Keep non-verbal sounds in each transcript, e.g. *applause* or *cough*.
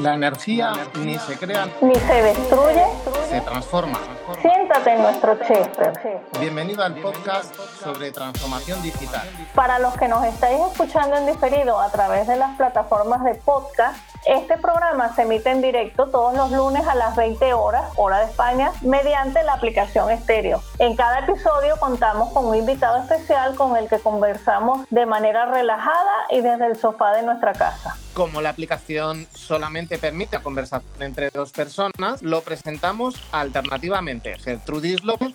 La energía ni se crea ni se destruye, se transforma. Siéntate en nuestro Chester. Bienvenido al podcast sobre transformación digital. Para los que nos estáis escuchando en diferido a través de las plataformas de podcast, este programa se emite en directo todos los lunes a las 20 horas, hora de España, mediante la aplicación estéreo. En cada episodio contamos con un invitado especial con el que conversamos de manera relajada y desde el sofá de nuestra casa. Como la aplicación solamente permite conversar entre dos personas, lo presentamos alternativamente Gertrudis López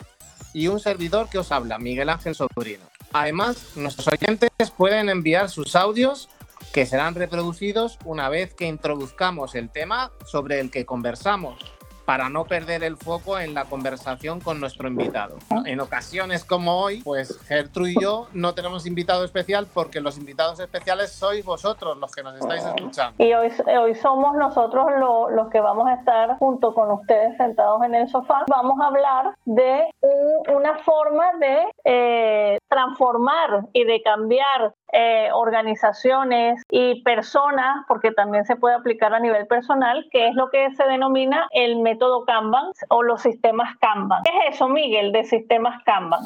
y un servidor que os habla, Miguel Ángel Sobrino. Además, nuestros oyentes pueden enviar sus audios que serán reproducidos una vez que introduzcamos el tema sobre el que conversamos para no perder el foco en la conversación con nuestro invitado. En ocasiones como hoy, pues Gertrude y yo no tenemos invitado especial porque los invitados especiales sois vosotros los que nos estáis escuchando. Y hoy, hoy somos nosotros los que vamos a estar junto con ustedes sentados en el sofá. Vamos a hablar de una forma de eh, transformar y de cambiar eh, organizaciones y personas, porque también se puede aplicar a nivel personal, que es lo que se denomina el método Kanban o los sistemas Kanban. ¿Qué es eso, Miguel, de sistemas Kanban?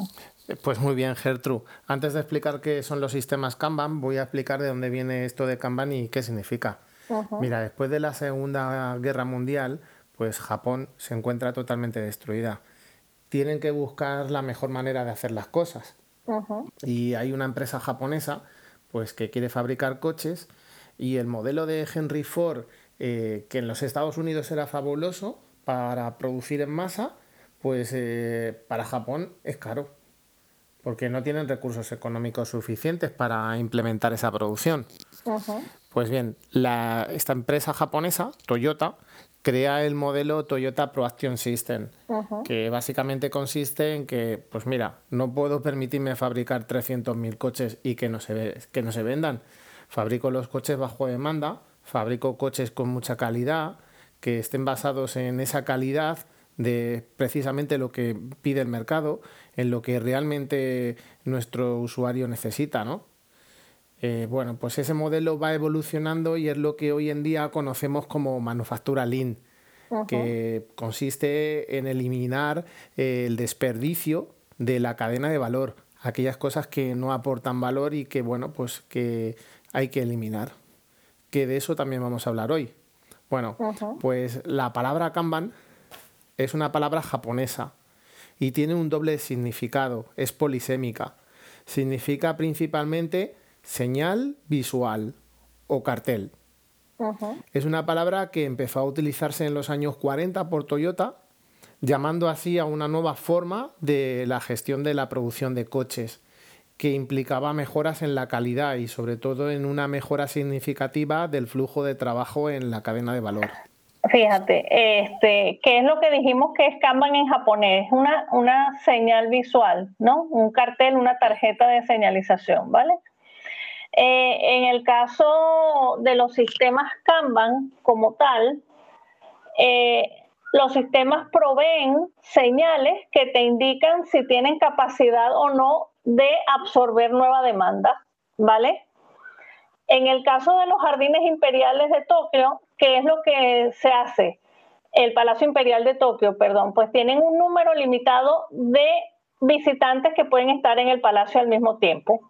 Pues muy bien, Gertrude. Antes de explicar qué son los sistemas Kanban, voy a explicar de dónde viene esto de Kanban y qué significa. Mira, después de la Segunda Guerra Mundial, pues Japón se encuentra totalmente destruida. Tienen que buscar la mejor manera de hacer las cosas. Y hay una empresa japonesa pues que quiere fabricar coches y el modelo de Henry Ford, eh, que en los Estados Unidos era fabuloso para producir en masa, pues eh, para Japón es caro, porque no tienen recursos económicos suficientes para implementar esa producción. Pues bien, esta empresa japonesa, Toyota, crea el modelo Toyota ProAction System, que básicamente consiste en que, pues mira, no puedo permitirme fabricar 300.000 coches y que no, se, que no se vendan. Fabrico los coches bajo demanda, fabrico coches con mucha calidad, que estén basados en esa calidad de precisamente lo que pide el mercado, en lo que realmente nuestro usuario necesita, ¿no? Eh, bueno, pues ese modelo va evolucionando y es lo que hoy en día conocemos como manufactura lean, que consiste en eliminar el desperdicio de la cadena de valor, aquellas cosas que no aportan valor y que, bueno, pues que hay que eliminar. Que de eso también vamos a hablar hoy. Bueno, pues la palabra Kanban es una palabra japonesa y tiene un doble significado, es polisémica. Significa principalmente señal visual o cartel. Es una palabra que empezó a utilizarse en los años 40 por Toyota, llamando así a una nueva forma de la gestión de la producción de coches, que implicaba mejoras en la calidad y sobre todo en una mejora significativa del flujo de trabajo en la cadena de valor. Fíjate, este, ¿qué es lo que dijimos que es Kanban en japonés? Una, una señal visual, ¿no? Un cartel, una tarjeta de señalización, ¿vale? Eh, en el caso de los sistemas Kanban como tal, eh, los sistemas proveen señales que te indican si tienen capacidad o no de absorber nueva demanda, ¿vale? En el caso de los jardines imperiales de Tokio, ¿qué es lo que se hace? El Palacio Imperial de Tokio, perdón, pues tienen un número limitado de visitantes que pueden estar en el palacio al mismo tiempo.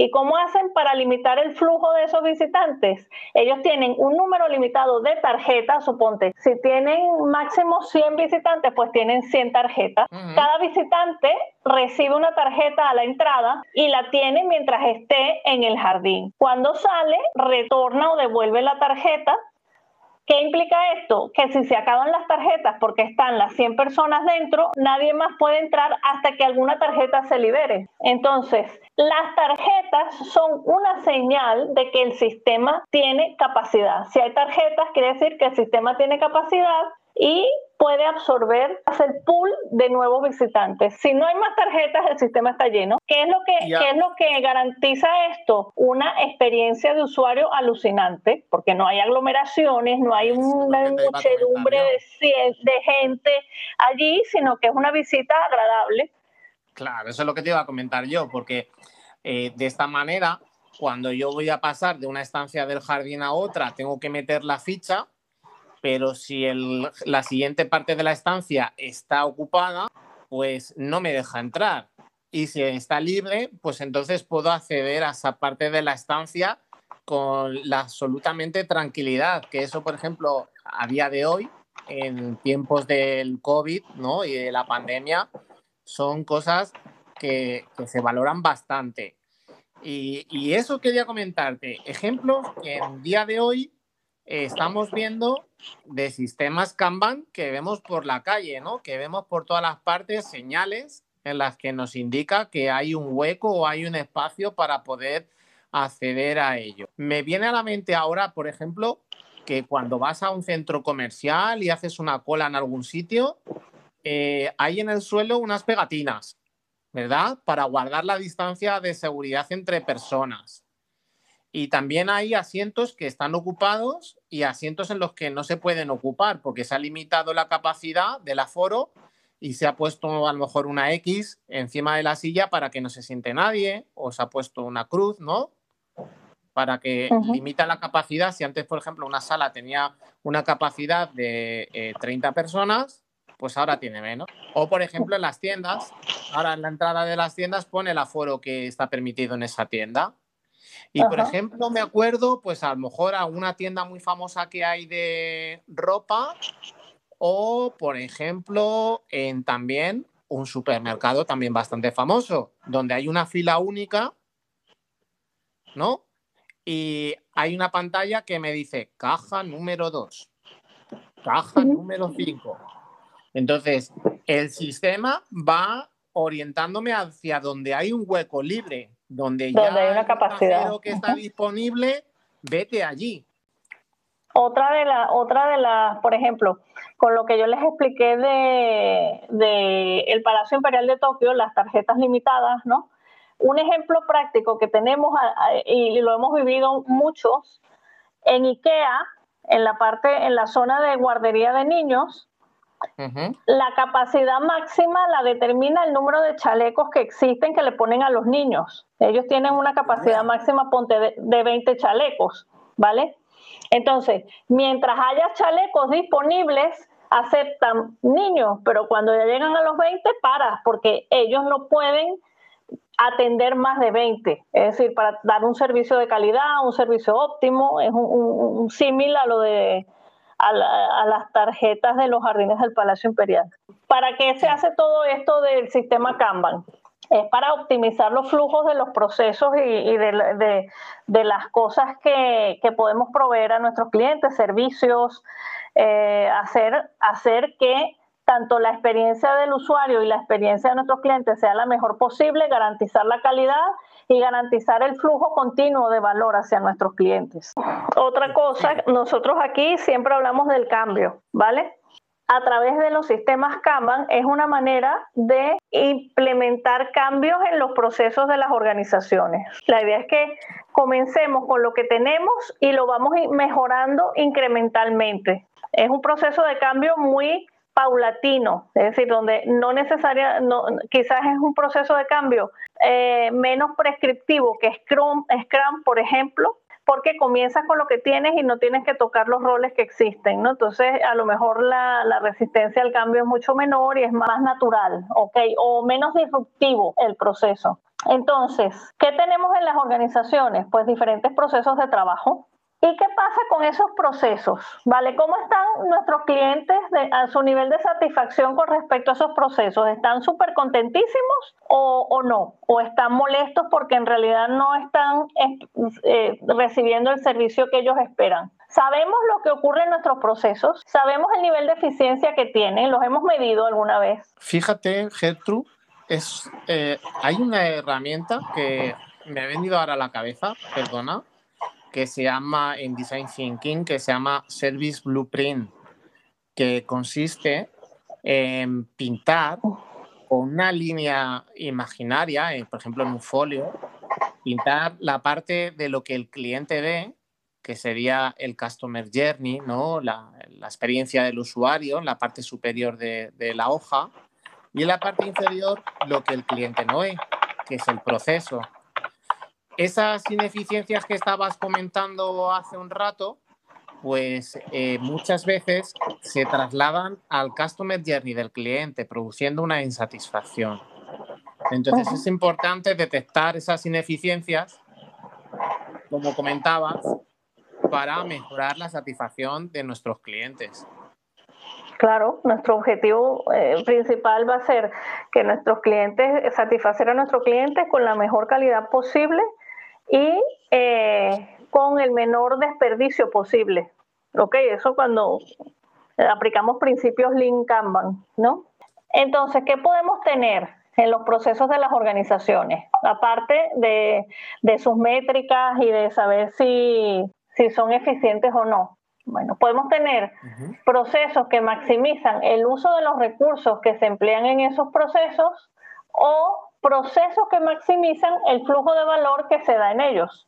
¿Y cómo hacen para limitar el flujo de esos visitantes? Ellos tienen un número limitado de tarjetas, suponte, si tienen máximo 100 visitantes, pues tienen 100 tarjetas. Cada visitante recibe una tarjeta a la entrada y la tiene mientras esté en el jardín. Cuando sale, retorna o devuelve la tarjeta ¿Qué implica esto? Que si se acaban las tarjetas porque están las 100 personas dentro, nadie más puede entrar hasta que alguna tarjeta se libere. Entonces, las tarjetas son una señal de que el sistema tiene capacidad. Si hay tarjetas, quiere decir que el sistema tiene capacidad y puede absorber, hacer pool de nuevos visitantes. Si no hay más tarjetas, el sistema está lleno. ¿Qué es lo que, ¿qué es lo que garantiza esto? Una experiencia de usuario alucinante, porque no hay aglomeraciones, no hay una muchedumbre de, de gente allí, sino que es una visita agradable. Claro, eso es lo que te iba a comentar yo, porque eh, de esta manera, cuando yo voy a pasar de una estancia del jardín a otra, tengo que meter la ficha pero si la siguiente parte de la estancia está ocupada, pues no me deja entrar. Y si está libre, pues entonces puedo acceder a esa parte de la estancia con la absolutamente tranquilidad, que eso, por ejemplo, a día de hoy, en tiempos del COVID ¿no? y de la pandemia, son cosas que, se valoran bastante. Y, y, eso quería comentarte. Ejemplos que en día de hoy estamos viendo de sistemas Kanban que vemos por la calle, ¿no? Que vemos por todas las partes señales en las que nos indica que hay un hueco o hay un espacio para poder acceder a ello. Me viene a la mente ahora, por ejemplo, que cuando vas a un centro comercial y haces una cola en algún sitio, eh, hay en el suelo unas pegatinas, ¿verdad? Para guardar la distancia de seguridad entre personas. Y también hay asientos que están ocupados y asientos en los que no se pueden ocupar porque se ha limitado la capacidad del aforo y se ha puesto a lo mejor una X encima de la silla para que no se siente nadie o se ha puesto una cruz, ¿no? Para que limita la capacidad. Si antes, por ejemplo, una sala tenía una capacidad de 30 eh, personas, pues ahora tiene menos. O, por ejemplo, en las tiendas, ahora en la entrada de las tiendas pone el aforo que está permitido en esa tienda. Y por ejemplo, me acuerdo, pues a lo mejor a una tienda muy famosa que hay de ropa o, por ejemplo, en también un supermercado también bastante famoso, donde hay una fila única, ¿no? Y hay una pantalla que me dice caja número 2, caja número 5. Entonces, el sistema va orientándome hacia donde hay un hueco libre donde, ya hay una capacidad que está disponible, vete allí. Otra de las, otra de las, por ejemplo, con lo que yo les expliqué de, de el Palacio Imperial de Tokio, las tarjetas limitadas, ¿no? Un ejemplo práctico que tenemos y lo hemos vivido muchos en IKEA, en la parte, en la zona de guardería de niños, la capacidad máxima la determina el número de chalecos que existen que le ponen a los niños. Ellos tienen una capacidad máxima ponte de, de 20 chalecos, ¿vale? Entonces, mientras haya chalecos disponibles, aceptan niños, pero cuando ya llegan a los 20, paras, porque ellos no pueden atender más de 20. Es decir, para dar un servicio de calidad, un servicio óptimo, es un símil a lo de a, las tarjetas de los jardines del Palacio Imperial. ¿Para qué se hace todo esto del sistema Kanban? Es para optimizar los flujos de los procesos y, de, las cosas que, podemos proveer a nuestros clientes, servicios, eh, hacer, hacer que tanto la experiencia del usuario y la experiencia de nuestros clientes sea la mejor posible, garantizar la calidad y garantizar el flujo continuo de valor hacia nuestros clientes. Otra cosa, nosotros aquí siempre hablamos del cambio, ¿vale? a través de los sistemas Kanban es una manera de implementar cambios en los procesos de las organizaciones. La idea es que comencemos con lo que tenemos y lo vamos mejorando incrementalmente. Es un proceso de cambio muy paulatino, es decir, donde no necesaria, no, quizás es un proceso de cambio eh, menos prescriptivo que Scrum, Scrum, por ejemplo, porque comienzas con lo que tienes y no tienes que tocar los roles que existen, ¿no? Entonces, a lo mejor la, la resistencia al cambio es mucho menor y es más natural, ¿ok? O menos disruptivo el proceso. Entonces, ¿qué tenemos en las organizaciones? Pues diferentes procesos de trabajo, ¿Y qué pasa con esos procesos? ¿Vale? ¿Cómo están nuestros clientes a su nivel de satisfacción con respecto a esos procesos? ¿Están súper contentísimos o, no? ¿O están molestos porque en realidad no están eh, recibiendo el servicio que ellos esperan? Sabemos lo que ocurre en nuestros procesos, sabemos el nivel de eficiencia que tienen, los hemos medido alguna vez. Fíjate, Gertrude, es, eh, hay una herramienta que me ha venido ahora a la cabeza, perdona, que se llama en Design Thinking, que se llama Service Blueprint, que consiste en pintar con una línea imaginaria, eh, por ejemplo en un folio, pintar la parte de lo que el cliente ve, que sería el Customer Journey, ¿no? la, experiencia del usuario la parte superior de, de la hoja, y en la parte inferior lo que el cliente no ve, que es el proceso, esas ineficiencias que estabas comentando hace un rato, pues eh, muchas veces se trasladan al customer journey del cliente, produciendo una insatisfacción. Entonces es importante detectar esas ineficiencias, como comentabas, para mejorar la satisfacción de nuestros clientes. Claro, nuestro objetivo eh, principal va a ser que nuestros clientes, satisfacer a nuestros clientes con la mejor calidad posible y eh, con el menor desperdicio posible. Ok, eso cuando aplicamos principios Lean Kanban, ¿no? Entonces, ¿qué podemos tener en los procesos de las organizaciones? Aparte de, sus métricas y de saber si, si son eficientes o no. Bueno, podemos tener procesos que maximizan el uso de los recursos que se emplean en esos procesos o procesos que maximizan el flujo de valor que se da en ellos.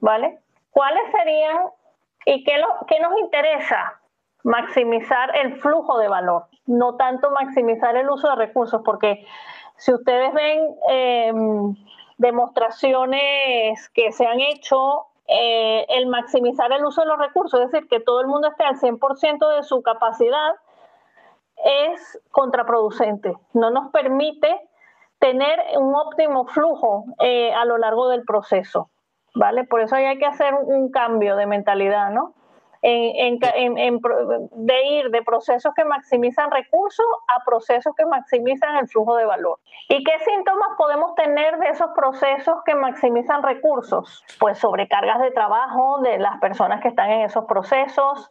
¿Vale? ¿Cuáles serían y qué, qué nos interesa? Maximizar el flujo de valor, no tanto maximizar el uso de recursos, porque si ustedes ven em, demostraciones que se han hecho eh, el maximizar el uso de los recursos, es decir, que todo el mundo esté al 100% de su capacidad, es contraproducente. No nos permite tener un óptimo flujo eh, a lo largo del proceso, ¿vale? Por eso hay que hacer un cambio de mentalidad, ¿no? de ir de procesos que maximizan recursos a procesos que maximizan el flujo de valor. ¿Y qué síntomas podemos tener de esos procesos que maximizan recursos? Pues sobrecargas de trabajo de las personas que están en esos procesos,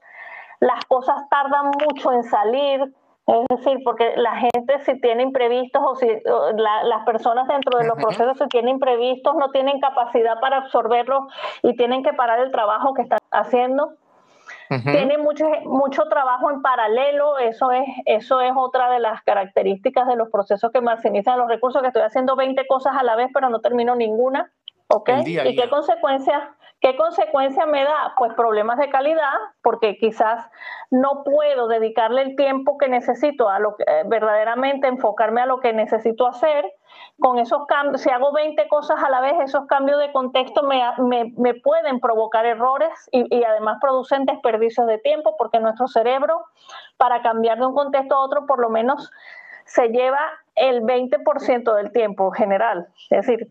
las cosas tardan mucho en salir, es decir, porque la gente si tiene imprevistos o si las personas dentro de los procesos si tienen imprevistos no tienen capacidad para absorberlos y tienen que parar el trabajo que están haciendo. Tiene mucho, mucho trabajo en paralelo, eso es, eso es otra de las características de los procesos que maximizan los recursos, que estoy haciendo 20 cosas a la vez, pero no termino ninguna. ¿Y qué consecuencias? ¿Qué consecuencia me da? Pues problemas de calidad, porque quizás no puedo dedicarle el tiempo que necesito a lo que eh, verdaderamente enfocarme a lo que necesito hacer. Con esos cambios, si hago 20 cosas a la vez, esos cambios de contexto me, pueden provocar errores y, y, además producen desperdicios de tiempo, porque nuestro cerebro, para cambiar de un contexto a otro, por lo menos se lleva el 20% del tiempo general. Es decir,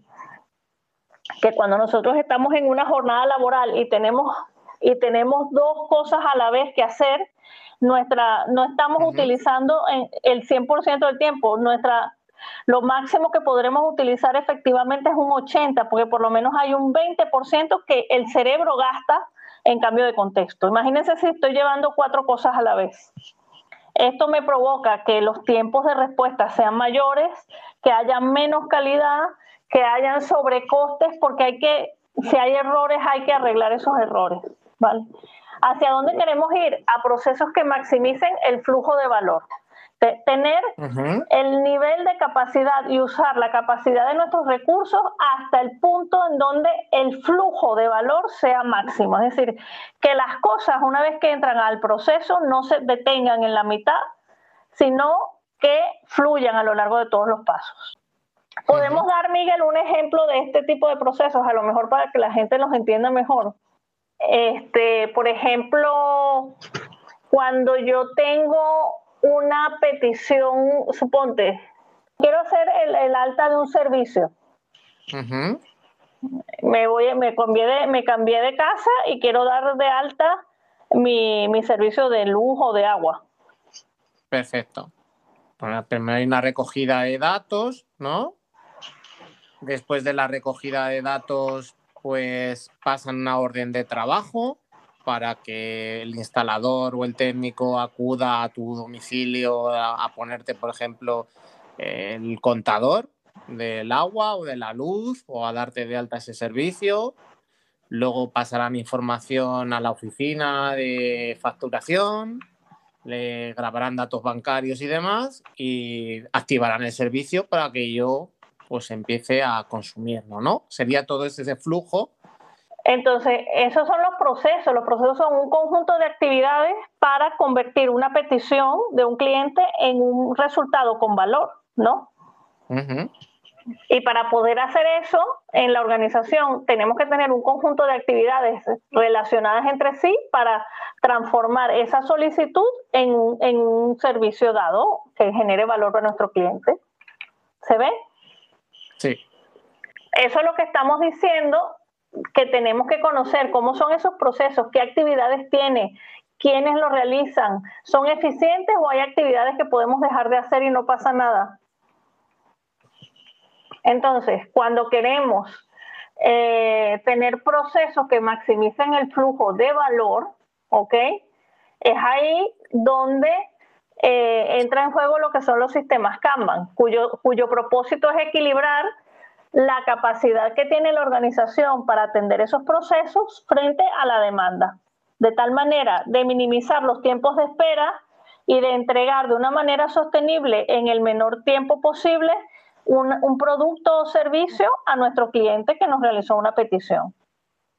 que cuando nosotros estamos en una jornada laboral y tenemos, y tenemos dos cosas a la vez que hacer, nuestra, no estamos utilizando el 100% del tiempo. Nuestra, lo máximo que podremos utilizar efectivamente es un 80%, porque por lo menos hay un 20% que el cerebro gasta en cambio de contexto. Imagínense si estoy llevando cuatro cosas a la vez. Esto me provoca que los tiempos de respuesta sean mayores, que haya menos calidad que hayan sobrecostes, porque hay que, si hay errores, hay que arreglar esos errores. ¿vale? ¿Hacia dónde queremos ir? A procesos que maximicen el flujo de valor. tener el nivel de capacidad y usar la capacidad de nuestros recursos hasta el punto en donde el flujo de valor sea máximo. Es decir, que las cosas una vez que entran al proceso no se detengan en la mitad, sino que fluyan a lo largo de todos los pasos. Podemos dar, Miguel, un ejemplo de este tipo de procesos, a lo mejor para que la gente los entienda mejor. Este, por ejemplo, cuando yo tengo una petición, suponte, quiero hacer el, alta de un servicio. Me voy, me cambié de, me cambié de casa y quiero dar de alta mi, mi servicio de luz de agua. Perfecto. primero hay una recogida de datos, ¿no? Después de la recogida de datos, pues pasan una orden de trabajo para que el instalador o el técnico acuda a tu domicilio a, ponerte, por ejemplo, el contador del agua o de la luz o a darte de alta ese servicio. Luego pasarán información a la oficina de facturación, le grabarán datos bancarios y demás y activarán el servicio para que yo pues empiece a consumirlo, ¿no? Sería todo ese flujo. Entonces, esos son los procesos. Los procesos son un conjunto de actividades para convertir una petición de un cliente en un resultado con valor, ¿no? Y para poder hacer eso en la organización tenemos que tener un conjunto de actividades relacionadas entre sí para transformar esa solicitud en, en un servicio dado que genere valor para nuestro cliente. ¿Se ve? Sí. Eso es lo que estamos diciendo, que tenemos que conocer cómo son esos procesos, qué actividades tiene, quiénes lo realizan, son eficientes o hay actividades que podemos dejar de hacer y no pasa nada. Entonces, cuando queremos eh, tener procesos que maximicen el flujo de valor, ¿ok? Es ahí donde eh, entra en juego lo que son los sistemas Kanban, cuyo, cuyo propósito es equilibrar la capacidad que tiene la organización para atender esos procesos frente a la demanda, de tal manera de minimizar los tiempos de espera y de entregar de una manera sostenible en el menor tiempo posible un, producto o servicio a nuestro cliente que nos realizó una petición.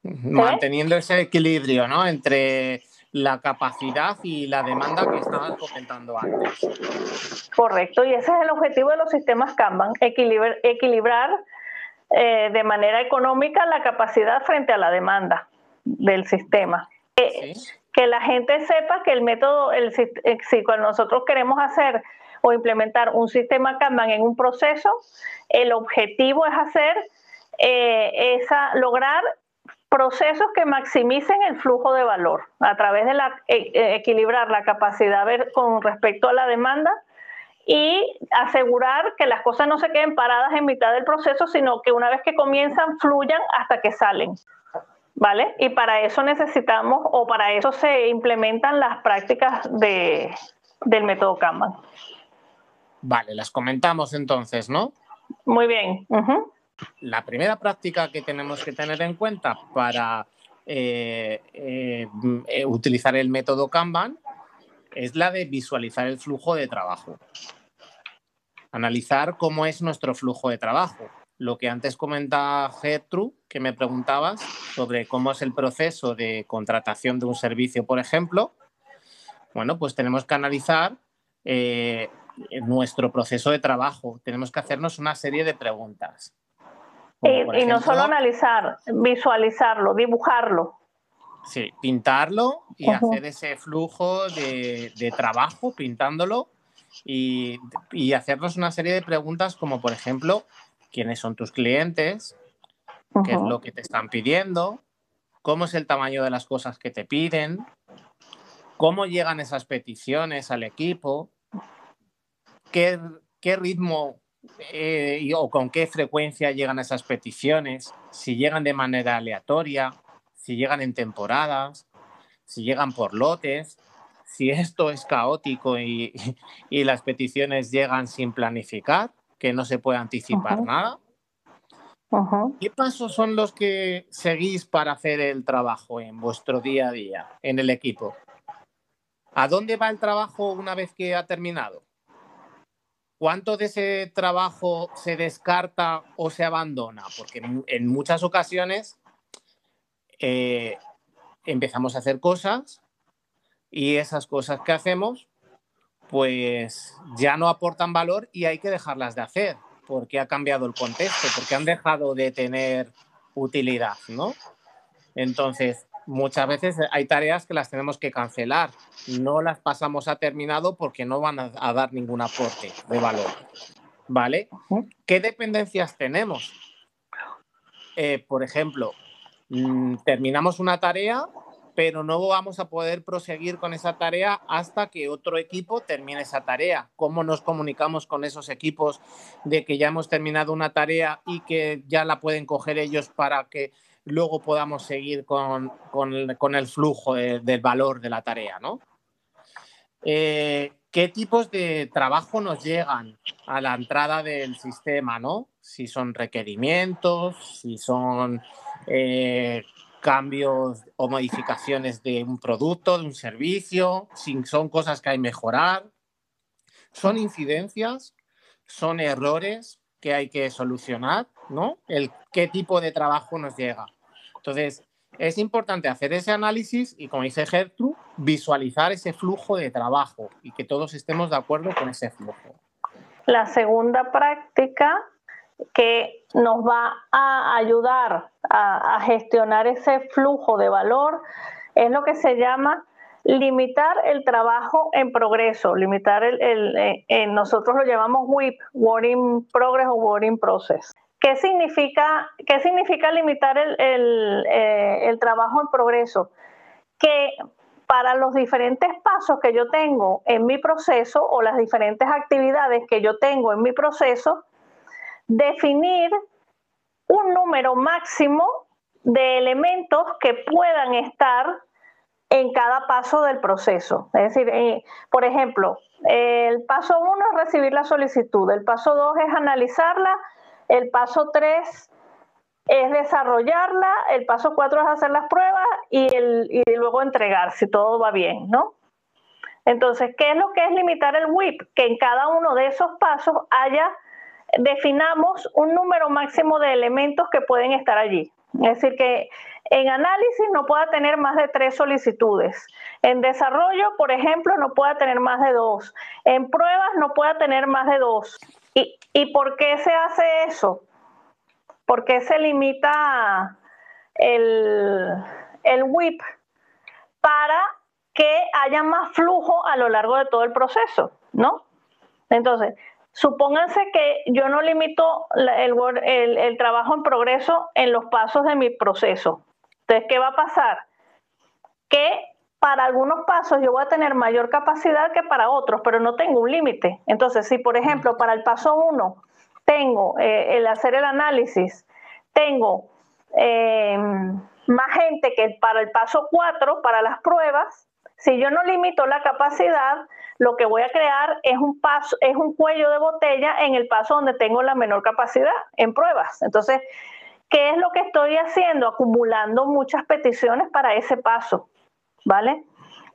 Manteniendo ese equilibrio ¿no? entre la capacidad y la demanda que estabas comentando antes. Correcto, y ese es el objetivo de los sistemas Kanban, equilibrar, eh, de manera económica la capacidad frente a la demanda del sistema. Eh, que la gente sepa que el método, el, eh, si cuando nosotros queremos hacer o implementar un sistema Kanban en un proceso, el objetivo es hacer eh, esa, lograr procesos que maximicen el flujo de valor a través de la, e, e, equilibrar la capacidad con respecto a la demanda y asegurar que las cosas no se queden paradas en mitad del proceso, sino que una vez que comienzan, fluyan hasta que salen. ¿Vale? Y para eso necesitamos, o para eso se implementan las prácticas de, del método Kanban. Vale, las comentamos entonces, ¿no? Muy bien. La primera práctica que tenemos que tener en cuenta para eh, eh, eh, utilizar el método Kanban es la de visualizar el flujo de trabajo. Analizar cómo es nuestro flujo de trabajo. Lo que antes comentaba Gertrude, que me preguntabas sobre cómo es el proceso de contratación de un servicio, por ejemplo. Bueno, pues tenemos que analizar nuestro proceso de trabajo. Tenemos que hacernos una serie de preguntas. Y, no solo analizar, visualizarlo, dibujarlo. Sí, pintarlo y hacer ese flujo de, trabajo pintándolo y, hacernos una serie de preguntas como, por ejemplo, ¿quiénes son tus clientes? ¿Qué es lo que te están pidiendo? ¿Cómo es el tamaño de las cosas que te piden? ¿Cómo llegan esas peticiones al equipo? qué, ritmo eh, o con qué frecuencia llegan esas peticiones, si llegan de manera aleatoria, si llegan en temporadas, si llegan por lotes, si esto es caótico y, las peticiones llegan sin planificar, que no se puede anticipar nada. ¿Qué pasos son los que seguís para hacer el trabajo en vuestro día a día, en el equipo? ¿A dónde va el trabajo una vez que ha terminado? ¿Cuánto de ese trabajo se descarta o se abandona? Porque en muchas ocasiones eh, empezamos a hacer cosas y esas cosas que hacemos pues ya no aportan valor y hay que dejarlas de hacer porque ha cambiado el contexto, porque han dejado de tener utilidad, ¿no? Entonces, muchas veces hay tareas que las tenemos que cancelar. No las pasamos a terminado porque no van a, dar ningún aporte de valor. ¿Vale? ¿Qué dependencias tenemos? Eh, por ejemplo, mm, terminamos una tarea, pero no vamos a poder proseguir con esa tarea hasta que otro equipo termine esa tarea. ¿Cómo nos comunicamos con esos equipos de que ya hemos terminado una tarea y que ya la pueden coger ellos para que luego podamos seguir con, el, flujo del valor de la tarea, ¿no? Eh, ¿Qué tipos de trabajo nos llegan a la entrada del sistema, ¿no? Si son requerimientos, si son eh, cambios o modificaciones de un producto, de un servicio, si son cosas que hay que mejorar. Son incidencias, son errores que hay que solucionar, ¿no? El qué tipo de trabajo nos llega. Entonces, es importante hacer ese análisis y, como dice Gertrude, visualizar ese flujo de trabajo y que todos estemos de acuerdo con ese flujo. La segunda práctica que nos va a ayudar a, gestionar ese flujo de valor es lo que se llama limitar el trabajo en progreso, limitar el, eh, nosotros lo llamamos WIP, Work in Progress o Work in Process. ¿Qué significa, qué significa limitar el, eh, el trabajo en progreso? Que para los diferentes pasos que yo tengo en mi proceso o las diferentes actividades que yo tengo en mi proceso, definir un número máximo de elementos que puedan estar en cada paso del proceso. Es decir, eh, por ejemplo, el paso uno es recibir la solicitud, el paso dos es analizarla, el paso tres es desarrollarla, el paso cuatro es hacer las pruebas y, y luego entregar si todo va bien, ¿no? Entonces, ¿qué es lo que es limitar el WIP? Que en cada uno de esos pasos haya definamos un número máximo de elementos que pueden estar allí. Es decir, que en análisis no pueda tener más de tres solicitudes. En desarrollo, por ejemplo, no pueda tener más de dos. En pruebas no pueda tener más de dos. ¿Y, y por qué se hace eso? ¿Por qué se limita el, el WIP? Para que haya más flujo a lo largo de todo el proceso, ¿no? Entonces, Supónganse que yo no limito el, trabajo en progreso en los pasos de mi proceso. Entonces, ¿qué va a pasar? Que para algunos pasos yo voy a tener mayor capacidad que para otros, pero no tengo un límite. Entonces, si por ejemplo para el paso 1 tengo eh, el hacer el análisis, tengo eh, más gente que para el paso 4, para las pruebas, si yo no limito la capacidad, lo que voy a crear es un paso, es un cuello de botella en el paso donde tengo la menor capacidad en pruebas. Entonces, ¿qué es lo que estoy haciendo? Acumulando muchas peticiones para ese paso, ¿vale?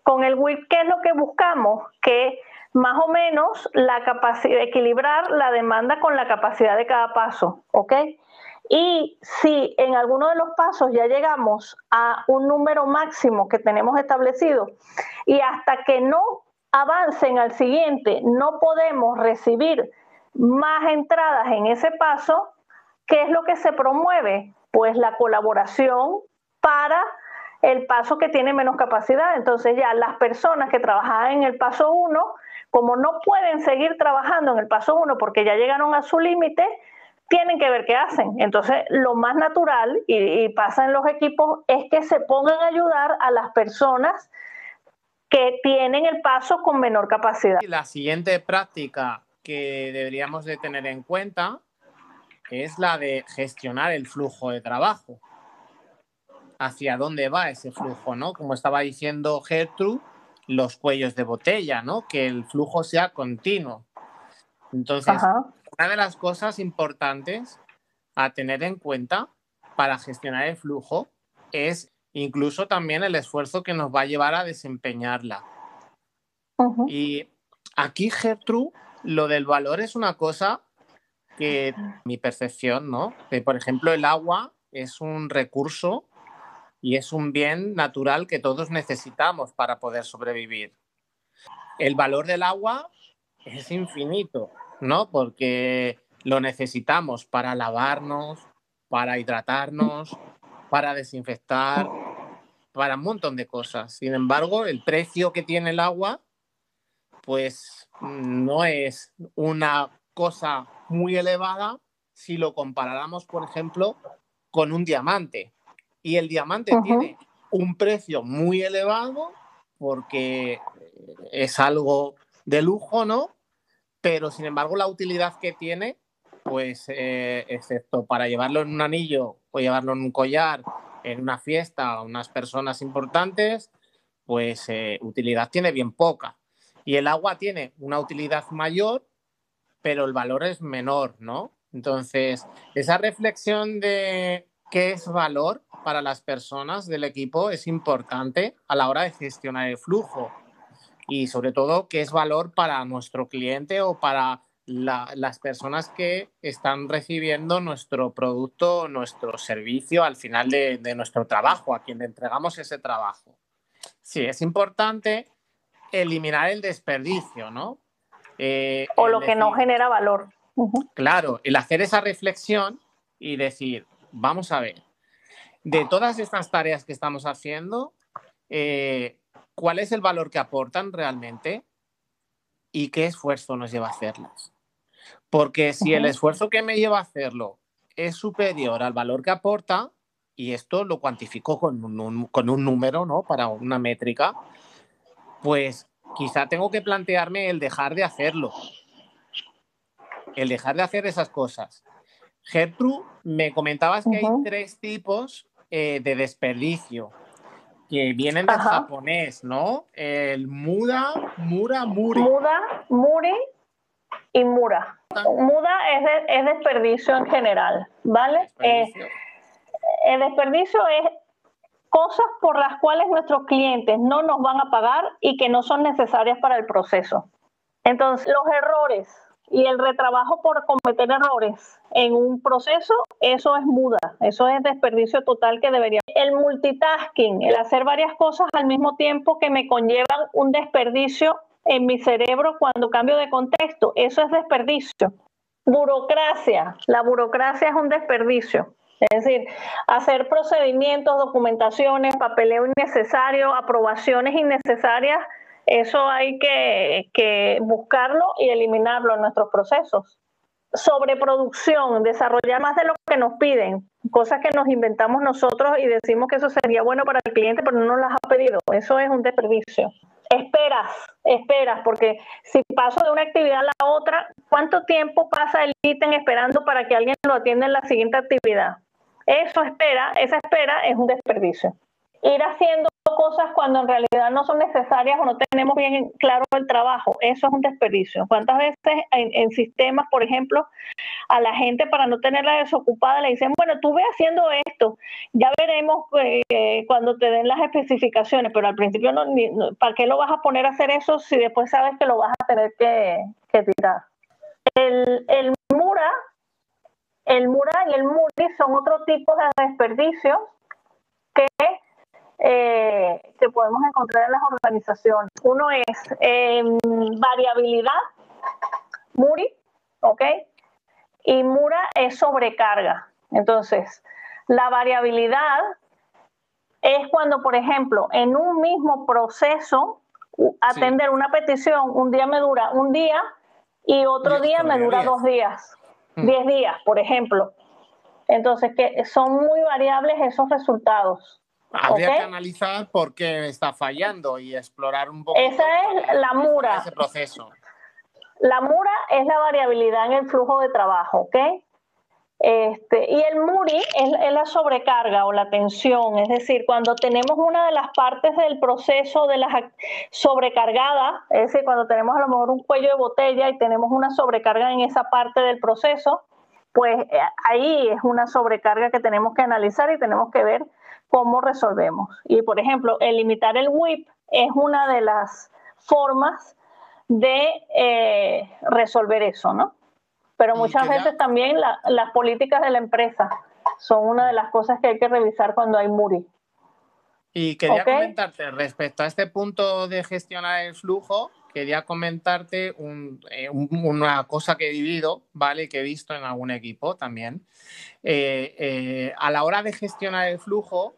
Con el WIP, ¿qué es lo que buscamos? Que más o menos la capacidad, equilibrar la demanda con la capacidad de cada paso, ¿ok? Y si en alguno de los pasos ya llegamos a un número máximo que tenemos establecido y hasta que no avancen al siguiente, no podemos recibir más entradas en ese paso, ¿qué es lo que se promueve? Pues la colaboración para el paso que tiene menos capacidad. Entonces ya las personas que trabajaban en el paso 1, como no pueden seguir trabajando en el paso 1 porque ya llegaron a su límite, tienen que ver qué hacen. Entonces, lo más natural, y, y, pasa en los equipos, es que se pongan a ayudar a las personas que tienen el paso con menor capacidad. La siguiente práctica que deberíamos de tener en cuenta es la de gestionar el flujo de trabajo. Hacia dónde va ese flujo, ¿no? Como estaba diciendo Gertrude, los cuellos de botella, ¿no? Que el flujo sea continuo. Entonces, una de las cosas importantes a tener en cuenta para gestionar el flujo es incluso también el esfuerzo que nos va a llevar a desempeñarla. Y aquí, Gertrude, lo del valor es una cosa que mi percepción, ¿no? Que, por ejemplo, el agua es un recurso y es un bien natural que todos necesitamos para poder sobrevivir. El valor del agua es infinito, ¿no? Porque lo necesitamos para lavarnos, para hidratarnos, para desinfectar, para un montón de cosas. Sin embargo, el precio que tiene el agua, pues no es una cosa muy elevada si lo comparáramos, por ejemplo, con un diamante. Y el diamante tiene un precio muy elevado porque es algo de lujo, ¿no? Pero sin embargo, la utilidad que tiene, pues, eh, excepto para llevarlo en un anillo o llevarlo en un collar en una fiesta a unas personas importantes, pues eh, utilidad tiene bien poca. Y el agua tiene una utilidad mayor, pero el valor es menor, ¿no? Entonces, esa reflexión de qué es valor para las personas del equipo es importante a la hora de gestionar el flujo y sobre todo qué es valor para nuestro cliente o para las personas que están recibiendo nuestro producto, nuestro servicio al final de, nuestro trabajo, a quien le entregamos ese trabajo. Sí, es importante eliminar el desperdicio, ¿no? Eh, o lo que no genera valor. Claro, el hacer esa reflexión y decir, vamos a ver, de todas estas tareas que estamos haciendo, eh, ¿cuál es el valor que aportan realmente y qué esfuerzo nos lleva a hacerlas? Porque si el esfuerzo que me lleva a hacerlo es superior al valor que aporta, y esto lo cuantifico con un, con un número, ¿no? Para una métrica, pues quizá tengo que plantearme el dejar de hacerlo. El dejar de hacer esas cosas. Gertrude, me comentabas que hay tres tipos eh, de desperdicio que vienen del japonés, ¿no? El muda, mura, muri. Muda, muri y mura. Muda es, desperdicio en general, ¿vale? Eh, el desperdicio es cosas por las cuales nuestros clientes no nos van a pagar y que no son necesarias para el proceso. Entonces, los errores y el retrabajo por cometer errores en un proceso, eso es muda, eso es desperdicio total que debería. El multitasking, el hacer varias cosas al mismo tiempo que me conllevan un desperdicio en mi cerebro cuando cambio de contexto, eso es desperdicio. Burocracia, la burocracia es un desperdicio. Es decir, hacer procedimientos, documentaciones, papeleo innecesario, aprobaciones innecesarias, eso hay que, buscarlo y eliminarlo en nuestros procesos. Sobreproducción, desarrollar más de lo que nos piden, cosas que nos inventamos nosotros y decimos que eso sería bueno para el cliente, pero no nos las ha pedido. Eso es un desperdicio. Esperas, esperas, porque si paso de una actividad a la otra, ¿cuánto tiempo pasa el ítem esperando para que alguien lo atienda en la siguiente actividad? Eso espera, esa espera es un desperdicio. Ir haciendo cosas cuando en realidad no son necesarias o no tenemos bien claro el trabajo, eso es un desperdicio. ¿Cuántas veces en, sistemas, por ejemplo, a la gente para no tenerla desocupada le dicen, bueno, tú ve haciendo esto, ya veremos eh, cuando te den las especificaciones, pero al principio no, ¿para qué lo vas a poner a hacer eso si después sabes que lo vas a tener que, tirar? El, el Mura el mural y el muri son otro tipo de desperdicios que, eh, que podemos encontrar en las organizaciones. Uno es em, variabilidad, muri, ¿ok? Y mura es sobrecarga. Entonces, la variabilidad es cuando, por ejemplo, en un mismo proceso, atender una petición, un día me dura un día y otro día me dura dos días. 10 mm. días, por ejemplo. Entonces, que son muy variables esos resultados. Habría que analizar por qué está fallando y explorar un poco. Esa es la mura. Ese proceso. La mura es la variabilidad en el flujo de trabajo, ¿ok? Este, y el MURI es, la sobrecarga o la tensión, es decir, cuando tenemos una de las partes del proceso de las sobrecargada, es decir, cuando tenemos a lo mejor un cuello de botella y tenemos una sobrecarga en esa parte del proceso, pues eh, ahí es una sobrecarga que tenemos que analizar y tenemos que ver cómo resolvemos. Y por ejemplo, el limitar el WIP es una de las formas de eh, resolver eso, ¿no? Pero muchas veces también las políticas de la empresa son una de las cosas que hay que revisar cuando hay MURI. Y quería comentarte respecto a este punto de gestionar el flujo, quería comentarte eh, una cosa que he vivido, ¿vale? Que he visto en algún equipo también. Eh, eh, a la hora de gestionar el flujo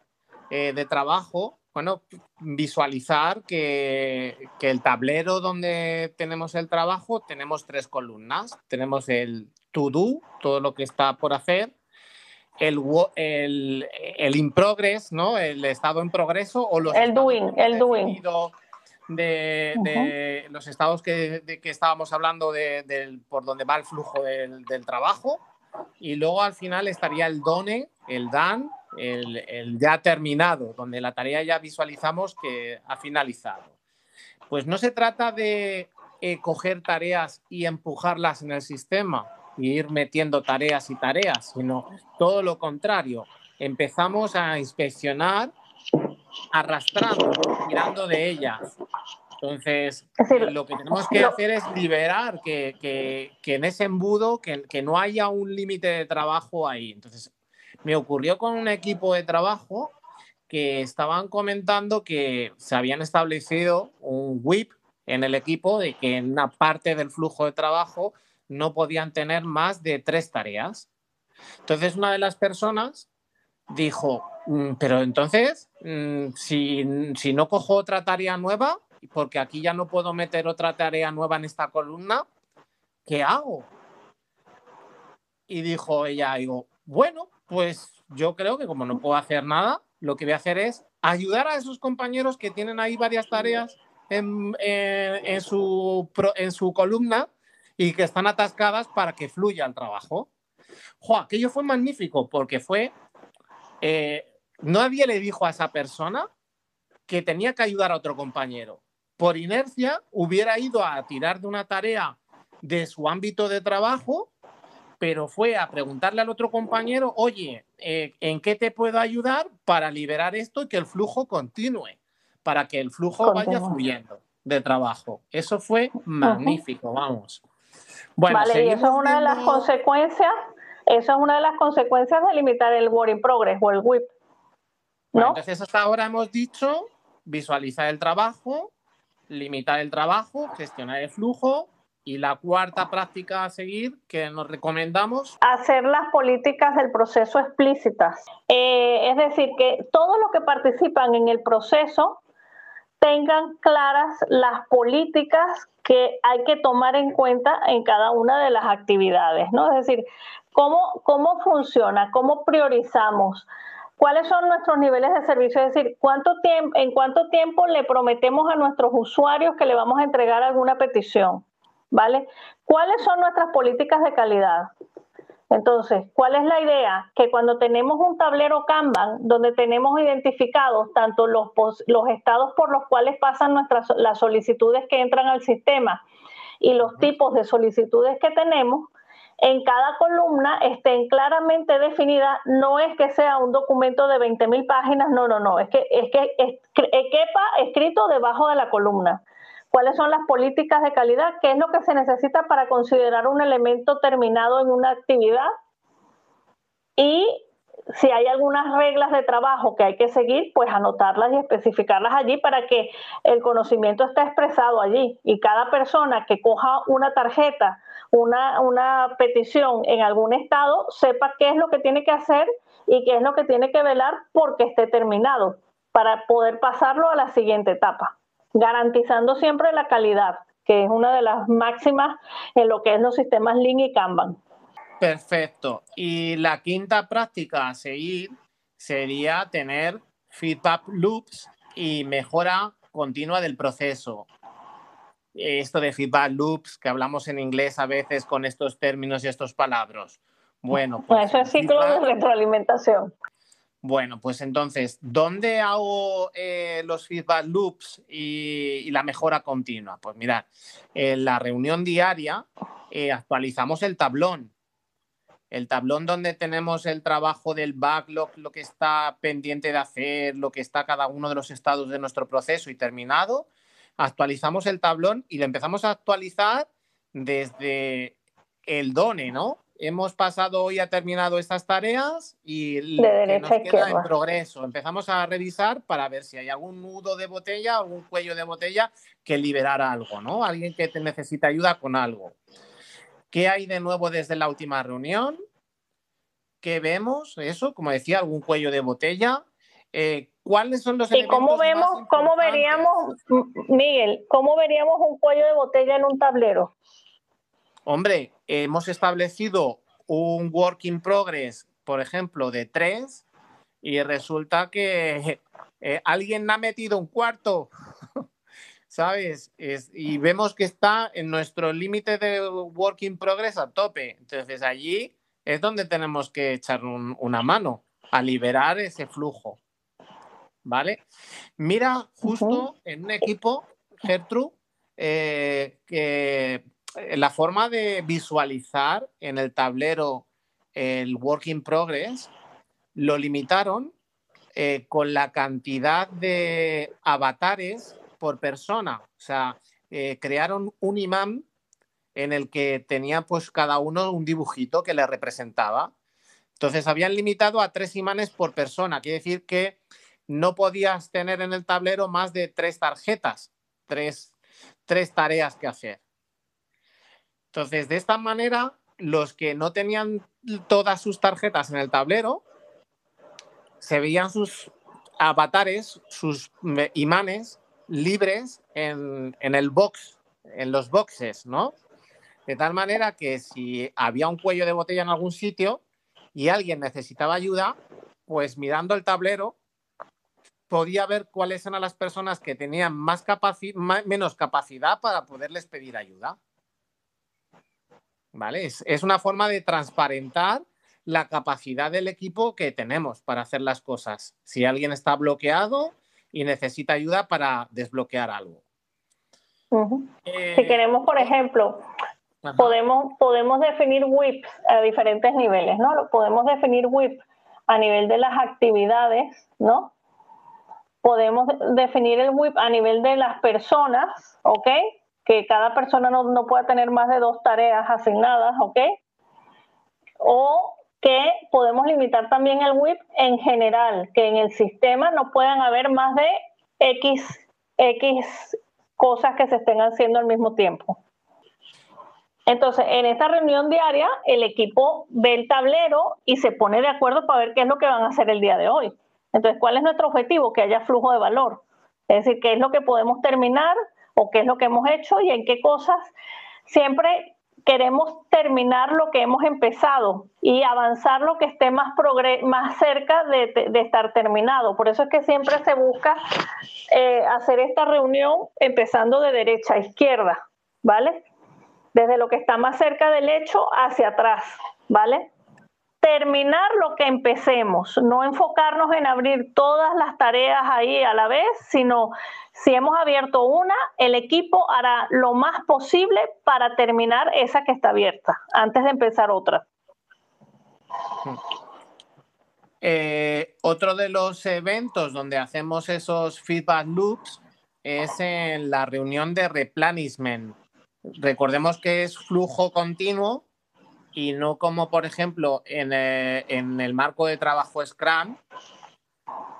de trabajo, bueno, visualizar que, el tablero donde tenemos el trabajo, tenemos tres columnas. Tenemos el to do, todo lo que está por hacer, el, el, el in progress, ¿no? El estado en progreso o los el doing, el doing. De, de los estados que, de que estábamos hablando de, por donde va el flujo del, del trabajo. Y luego al final estaría el done, el dan, el, ya terminado, donde la tarea ya visualizamos que ha finalizado. Pues no se trata de eh, coger tareas y empujarlas en el sistema y ir metiendo tareas y tareas, sino todo lo contrario. Empezamos a inspeccionar arrastrando, tirando de ellas. Entonces, lo que tenemos que hacer es liberar que, en ese embudo, que, que no haya un límite de trabajo ahí. Entonces, me ocurrió con un equipo de trabajo que estaban comentando que se habían establecido un WIP en el equipo de que en una parte del flujo de trabajo no podían tener más de tres tareas. Entonces una de las personas dijo, mm, pero entonces, mm, si, si no cojo otra tarea nueva, porque aquí ya no puedo meter otra tarea nueva en esta columna, ¿qué hago? Y dijo ella, digo, bueno, pues yo creo que como no puedo hacer nada, lo que voy a hacer es ayudar a esos compañeros que tienen ahí varias tareas en, su, en su columna y que están atascadas para que fluya el trabajo. Jo, aquello fue magnífico porque fue, eh, nadie le dijo a esa persona que tenía que ayudar a otro compañero. Por inercia hubiera ido a tirar de una tarea de su ámbito de trabajo, pero fue a preguntarle al otro compañero, oye, eh, ¿en qué te puedo ayudar para liberar esto y que el flujo continúe? Para que el flujo vaya fluyendo de trabajo. Eso fue magnífico, vamos. Bueno, vale, y eso es una de las consecuencias, eso es una de las consecuencias de limitar el Work in Progress o el WIP. ¿no? entonces, hasta ahora hemos dicho visualizar el trabajo, limitar el trabajo, gestionar el flujo, y la cuarta práctica a seguir que nos recomendamos. Hacer las políticas del proceso explícitas. Eh, es decir, que todos los que participan en el proceso tengan claras las políticas que hay que tomar en cuenta en cada una de las actividades, ¿no? Es decir, cómo, cómo funciona, cómo priorizamos, cuáles son nuestros niveles de servicio, es decir, cuánto tiempo, en cuánto tiempo le prometemos a nuestros usuarios que le vamos a entregar alguna petición ¿vale? ¿Cuáles son nuestras políticas de calidad? Entonces, ¿cuál es la idea? Que cuando tenemos un tablero Kanban donde tenemos identificados tanto los, los estados por los cuales pasan nuestras, las solicitudes que entran al sistema y los tipos de solicitudes que tenemos, en cada columna estén claramente definidas, no es que sea un documento de 20.000 páginas, no, no, no, es que, es que es, quepa escrito debajo de la columna cuáles son las políticas de calidad, qué es lo que se necesita para considerar un elemento terminado en una actividad. Y si hay algunas reglas de trabajo que hay que seguir, pues anotarlas y especificarlas allí para que el conocimiento esté expresado allí. Y cada persona que coja una tarjeta, una, una petición en algún estado, sepa qué es lo que tiene que hacer y qué es lo que tiene que velar porque esté terminado para poder pasarlo a la siguiente etapa garantizando siempre la calidad, que es una de las máximas en lo que es los sistemas Lean y Kanban. Perfecto. Y la quinta práctica a seguir sería tener feedback loops y mejora continua del proceso. Esto de feedback loops que hablamos en inglés a veces con estos términos y estos palabras. Bueno, pues eso es ciclo de retroalimentación. Bueno, pues entonces, ¿dónde hago eh, los feedback loops y, la mejora continua? Pues mirad, en la reunión diaria eh, actualizamos el tablón. El tablón donde tenemos el trabajo del backlog, lo que está pendiente de hacer, lo que está cada uno de los estados de nuestro proceso y terminado, actualizamos el tablón y lo empezamos a actualizar desde el DONE, ¿no? Hemos pasado hoy, ha terminado estas tareas y nos queda en progreso. Empezamos a revisar para ver si hay algún nudo de botella, algún cuello de botella que liberar algo, ¿no? Alguien que te necesita ayuda con algo. ¿Qué hay de nuevo desde la última reunión? ¿Qué vemos? Eso, como decía, algún cuello de botella. Eh, ¿Cuáles son los ¿Y cómo vemos, cómo veríamos, Miguel, cómo veríamos un cuello de botella en un tablero? Hombre, hemos establecido un work in progress, por ejemplo, de tres, y resulta que *laughs* eh, alguien ha metido un cuarto, *laughs* ¿sabes? y vemos que está en nuestro límite de work in progress a tope. Entonces allí es donde tenemos que echar una mano a liberar ese flujo. ¿Vale? Mira, justo en un equipo, Gertrude, eh, que la forma de visualizar en el tablero el work in progress lo limitaron eh, con la cantidad de avatares por persona. O sea, eh, crearon un imán en el que tenía pues cada uno un dibujito que le representaba. Entonces habían limitado a tres imanes por persona. Quiere decir que no podías tener en el tablero más de tres tarjetas, tres tareas que hacer. Entonces, de esta manera, los que no tenían todas sus tarjetas en el tablero, se veían sus avatares, sus imanes libres en, en, el box, en los boxes, ¿no? De tal manera que si había un cuello de botella en algún sitio y alguien necesitaba ayuda, pues mirando el tablero podía ver cuáles eran las personas que tenían más menos capacidad para poderles pedir ayuda. ¿Vale? Es, una forma de transparentar la capacidad del equipo que tenemos para hacer las cosas. Si alguien está bloqueado y necesita ayuda para desbloquear algo. Eh, si queremos, por ejemplo, podemos, podemos definir WIP a diferentes niveles, ¿no? Podemos definir WIP a nivel de las actividades, ¿no? podemos definir el WIP a nivel de las personas, ¿ok? Que cada persona no, no pueda tener más de dos tareas asignadas, ¿ok? O que podemos limitar también el WIP en general, que en el sistema no puedan haber más de X, X cosas que se estén haciendo al mismo tiempo. Entonces, en esta reunión diaria, el equipo ve el tablero y se pone de acuerdo para ver qué es lo que van a hacer el día de hoy. Entonces, ¿cuál es nuestro objetivo? Que haya flujo de valor. Es decir, qué es lo que podemos terminar o qué es lo que hemos hecho y en qué cosas siempre queremos terminar lo que hemos empezado y avanzar lo que esté más, más cerca de, estar terminado. Por eso es que siempre se busca eh, hacer esta reunión empezando de derecha a izquierda, ¿vale? Desde lo que está más cerca del hecho hacia atrás, ¿vale? Terminar lo que empecemos, no enfocarnos en abrir todas las tareas ahí a la vez, sino si hemos abierto una, el equipo hará lo más posible para terminar esa que está abierta, antes de empezar otra. Eh, otro de los eventos donde hacemos esos feedback loops es en la reunión de replenishment. Recordemos que es flujo continuo y no como, por ejemplo, en, eh, el marco de trabajo Scrum,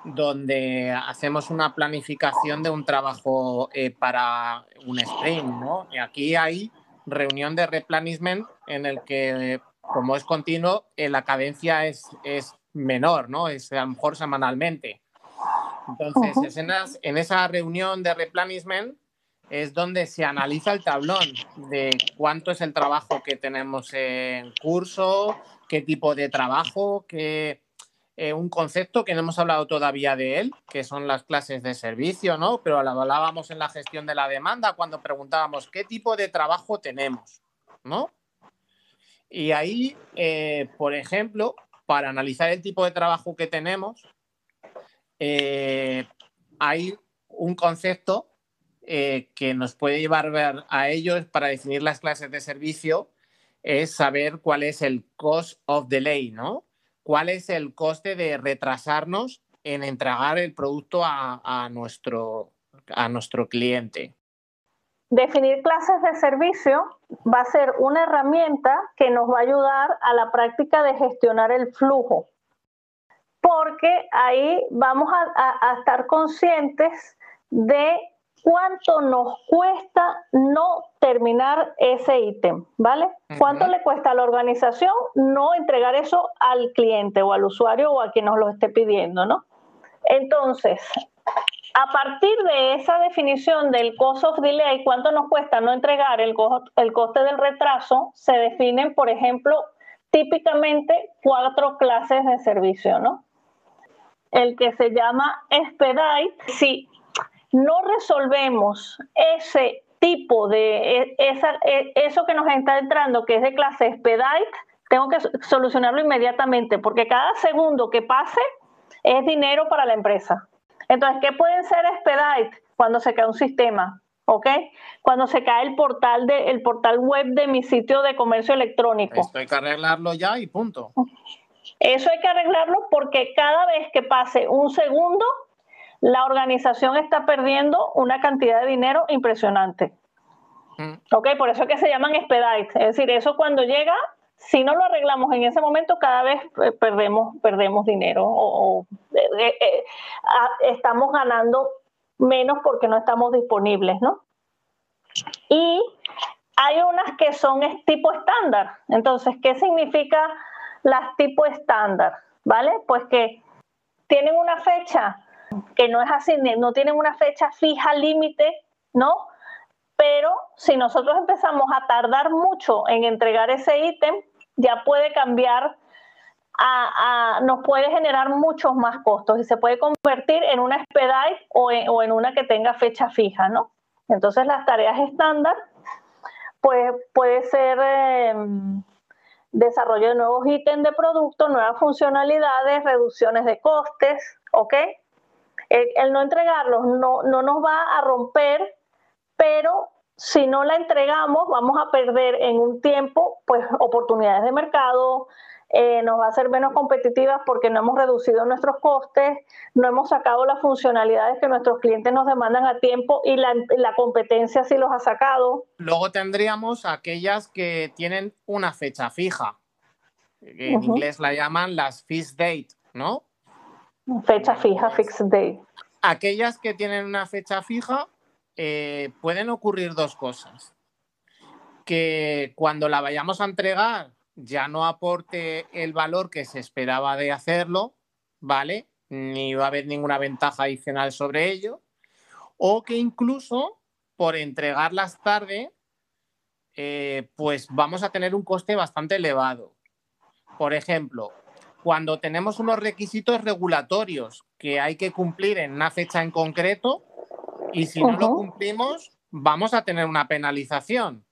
donde hacemos una planificación de un trabajo eh, para un sprint, ¿no? Y aquí hay reunión de replenishment en el que, como es continuo, eh, la cadencia es, es menor, ¿no? Es a lo mejor semanalmente. Entonces, en esa reunión de replenishment es donde se analiza el tablón de cuánto es el trabajo que tenemos en curso, qué tipo de trabajo, qué, eh, un concepto que no hemos hablado todavía de él, que son las clases de servicio, ¿no? Pero hablábamos en la gestión de la demanda cuando preguntábamos qué tipo de trabajo tenemos, ¿no? Y ahí, eh, por ejemplo, para analizar el tipo de trabajo que tenemos, eh, hay un concepto eh, que nos puede llevar a ellos para definir las clases de servicio es saber cuál es el cost of delay, ¿no? ¿Cuál es el coste de retrasarnos en entregar el producto a, nuestro, a nuestro cliente? Definir clases de servicio va a ser una herramienta que nos va a ayudar a la práctica de gestionar el flujo, porque ahí vamos a estar conscientes de cuánto nos cuesta no terminar ese ítem, ¿vale? ¿Cuánto le cuesta a la organización no entregar eso al cliente o al usuario o a quien nos lo esté pidiendo, ¿no? Entonces, a partir de esa definición del cost of delay, cuánto nos cuesta no entregar el, el coste del retraso, se definen, por ejemplo, típicamente cuatro clases de servicio, ¿no? El que se llama expedite, si no resolvemos ese tipo de, e, esa, e, eso que nos está entrando, que es de clase expedite, tengo que solucionarlo inmediatamente, porque cada segundo que pase es dinero para la empresa. Entonces, ¿qué pueden ser expedite cuando se cae un sistema? ¿Ok? Cuando se cae el portal, de, el portal web de mi sitio de comercio electrónico. Esto hay que arreglarlo ya y punto. Eso hay que arreglarlo porque cada vez que pase un segundo, la organización está perdiendo una cantidad de dinero impresionante. Mm. Ok, por eso es que se llaman expedite. Es decir, eso cuando llega, si no lo arreglamos en ese momento, cada vez eh, perdemos, perdemos dinero o, eh, eh, estamos ganando menos porque no estamos disponibles, ¿no? Y hay unas que son tipo estándar. Entonces, ¿qué significa las tipo estándar? ¿Vale? Pues que tienen una fecha que no es así, no tienen una fecha fija límite, ¿no? Pero si nosotros empezamos a tardar mucho en entregar ese ítem, ya puede cambiar, a, nos puede generar muchos más costos y se puede convertir en una expedite o en, una que tenga fecha fija, ¿no? Entonces las tareas estándar, pues puede ser em, desarrollo de nuevos ítems de producto, nuevas funcionalidades, reducciones de costes, ¿ok? El, no entregarlos no, no nos va a romper, pero si no la entregamos, vamos a perder en un tiempo pues oportunidades de mercado, eh, nos va a hacer menos competitivas porque no hemos reducido nuestros costes, no hemos sacado las funcionalidades que nuestros clientes nos demandan a tiempo y la, competencia sí los ha sacado. Luego tendríamos aquellas que tienen una fecha fija, que en inglés la llaman las fixed date, ¿no? Fecha fija, fixed date. Aquellas que tienen una fecha fija, eh, pueden ocurrir dos cosas. Que cuando la vayamos a entregar ya no aporte el valor que se esperaba de hacerlo, ¿vale? Ni va a haber ninguna ventaja adicional sobre ello. O que incluso por entregarlas tarde, eh, pues vamos a tener un coste bastante elevado. Por ejemplo, cuando tenemos unos requisitos regulatorios que hay que cumplir en una fecha en concreto, y si no lo cumplimos, vamos a tener una penalización.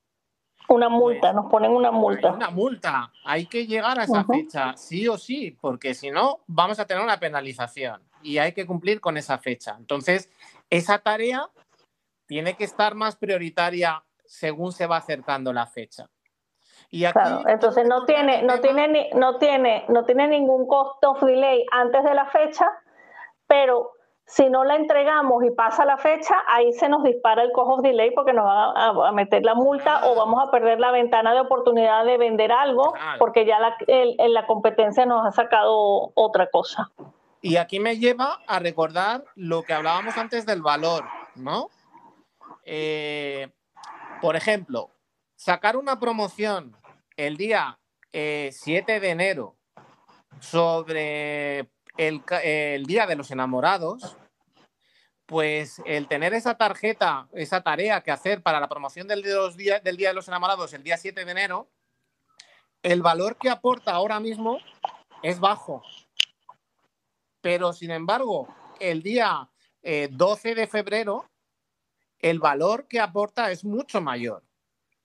Una multa, nos ponen una multa. Una multa. Hay que llegar a esa fecha, sí o sí, porque si no, vamos a tener una penalización y hay que cumplir con esa fecha. Entonces, esa tarea tiene que estar más prioritaria según se va acercando la fecha. Y claro, entonces no tiene, no tiene, no tiene, no tiene ningún costo of delay antes de la fecha, pero si no la entregamos y pasa la fecha, ahí se nos dispara el cojo delay porque nos va a, meter la multa o vamos a perder la ventana de oportunidad de vender algo porque ya la, la competencia nos ha sacado otra cosa. Y aquí me lleva a recordar lo que hablábamos antes del valor, ¿no? Eh, por ejemplo, sacar una promoción el día 7 eh, de enero sobre el, Día de los Enamorados, pues el tener esa tarjeta, esa tarea que hacer para la promoción del, día, del Día de los Enamorados el día 7 de enero, el valor que aporta ahora mismo es bajo. Pero, sin embargo, el día 12 eh, de febrero, el valor que aporta es mucho mayor.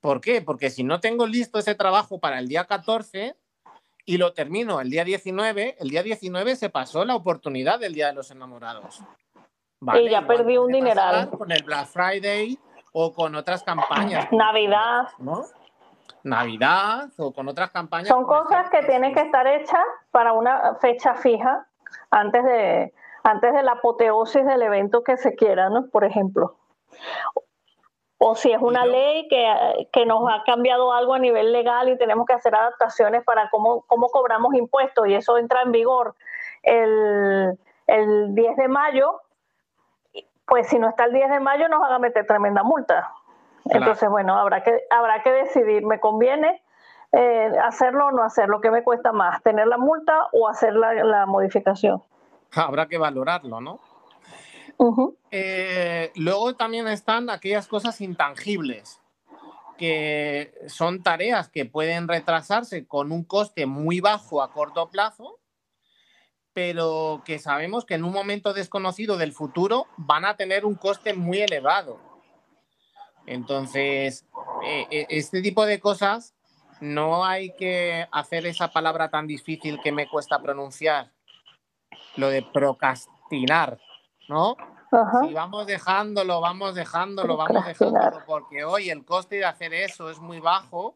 ¿Por qué? Porque si no tengo listo ese trabajo para el día 14 y lo termino el día 19, el día 19 se pasó la oportunidad del Día de los Enamorados y ya perdí un dineral. Con el Black Friday o con otras campañas. Navidad. Navidad o con otras campañas. Son cosas que tienen que estar hechas para una fecha fija antes de, antes de la apoteosis del evento que se quiera, ¿no? Por ejemplo. O si es una ley que, que, nos ha cambiado algo a nivel legal y tenemos que hacer adaptaciones para cómo, cómo cobramos impuestos y eso entra en vigor el, el 10 de mayo, pues si no está el 10 de mayo nos van a meter tremenda multa. Entonces, bueno, habrá que, habrá que decidir, ¿me conviene eh, hacerlo o no hacerlo? ¿Qué me cuesta más, tener la multa o hacer la, modificación? Habrá que valorarlo, ¿no? Eh, luego también están aquellas cosas intangibles, que son tareas que pueden retrasarse con un coste muy bajo a corto plazo, pero que sabemos que en un momento desconocido del futuro van a tener un coste muy elevado. Entonces, eh, eh, este tipo de cosas no hay que hacer esa palabra tan difícil que me cuesta pronunciar, lo de procrastinar, ¿no? Si vamos dejándolo, vamos dejándolo, vamos dejándolo, porque hoy el coste de hacer eso es muy bajo,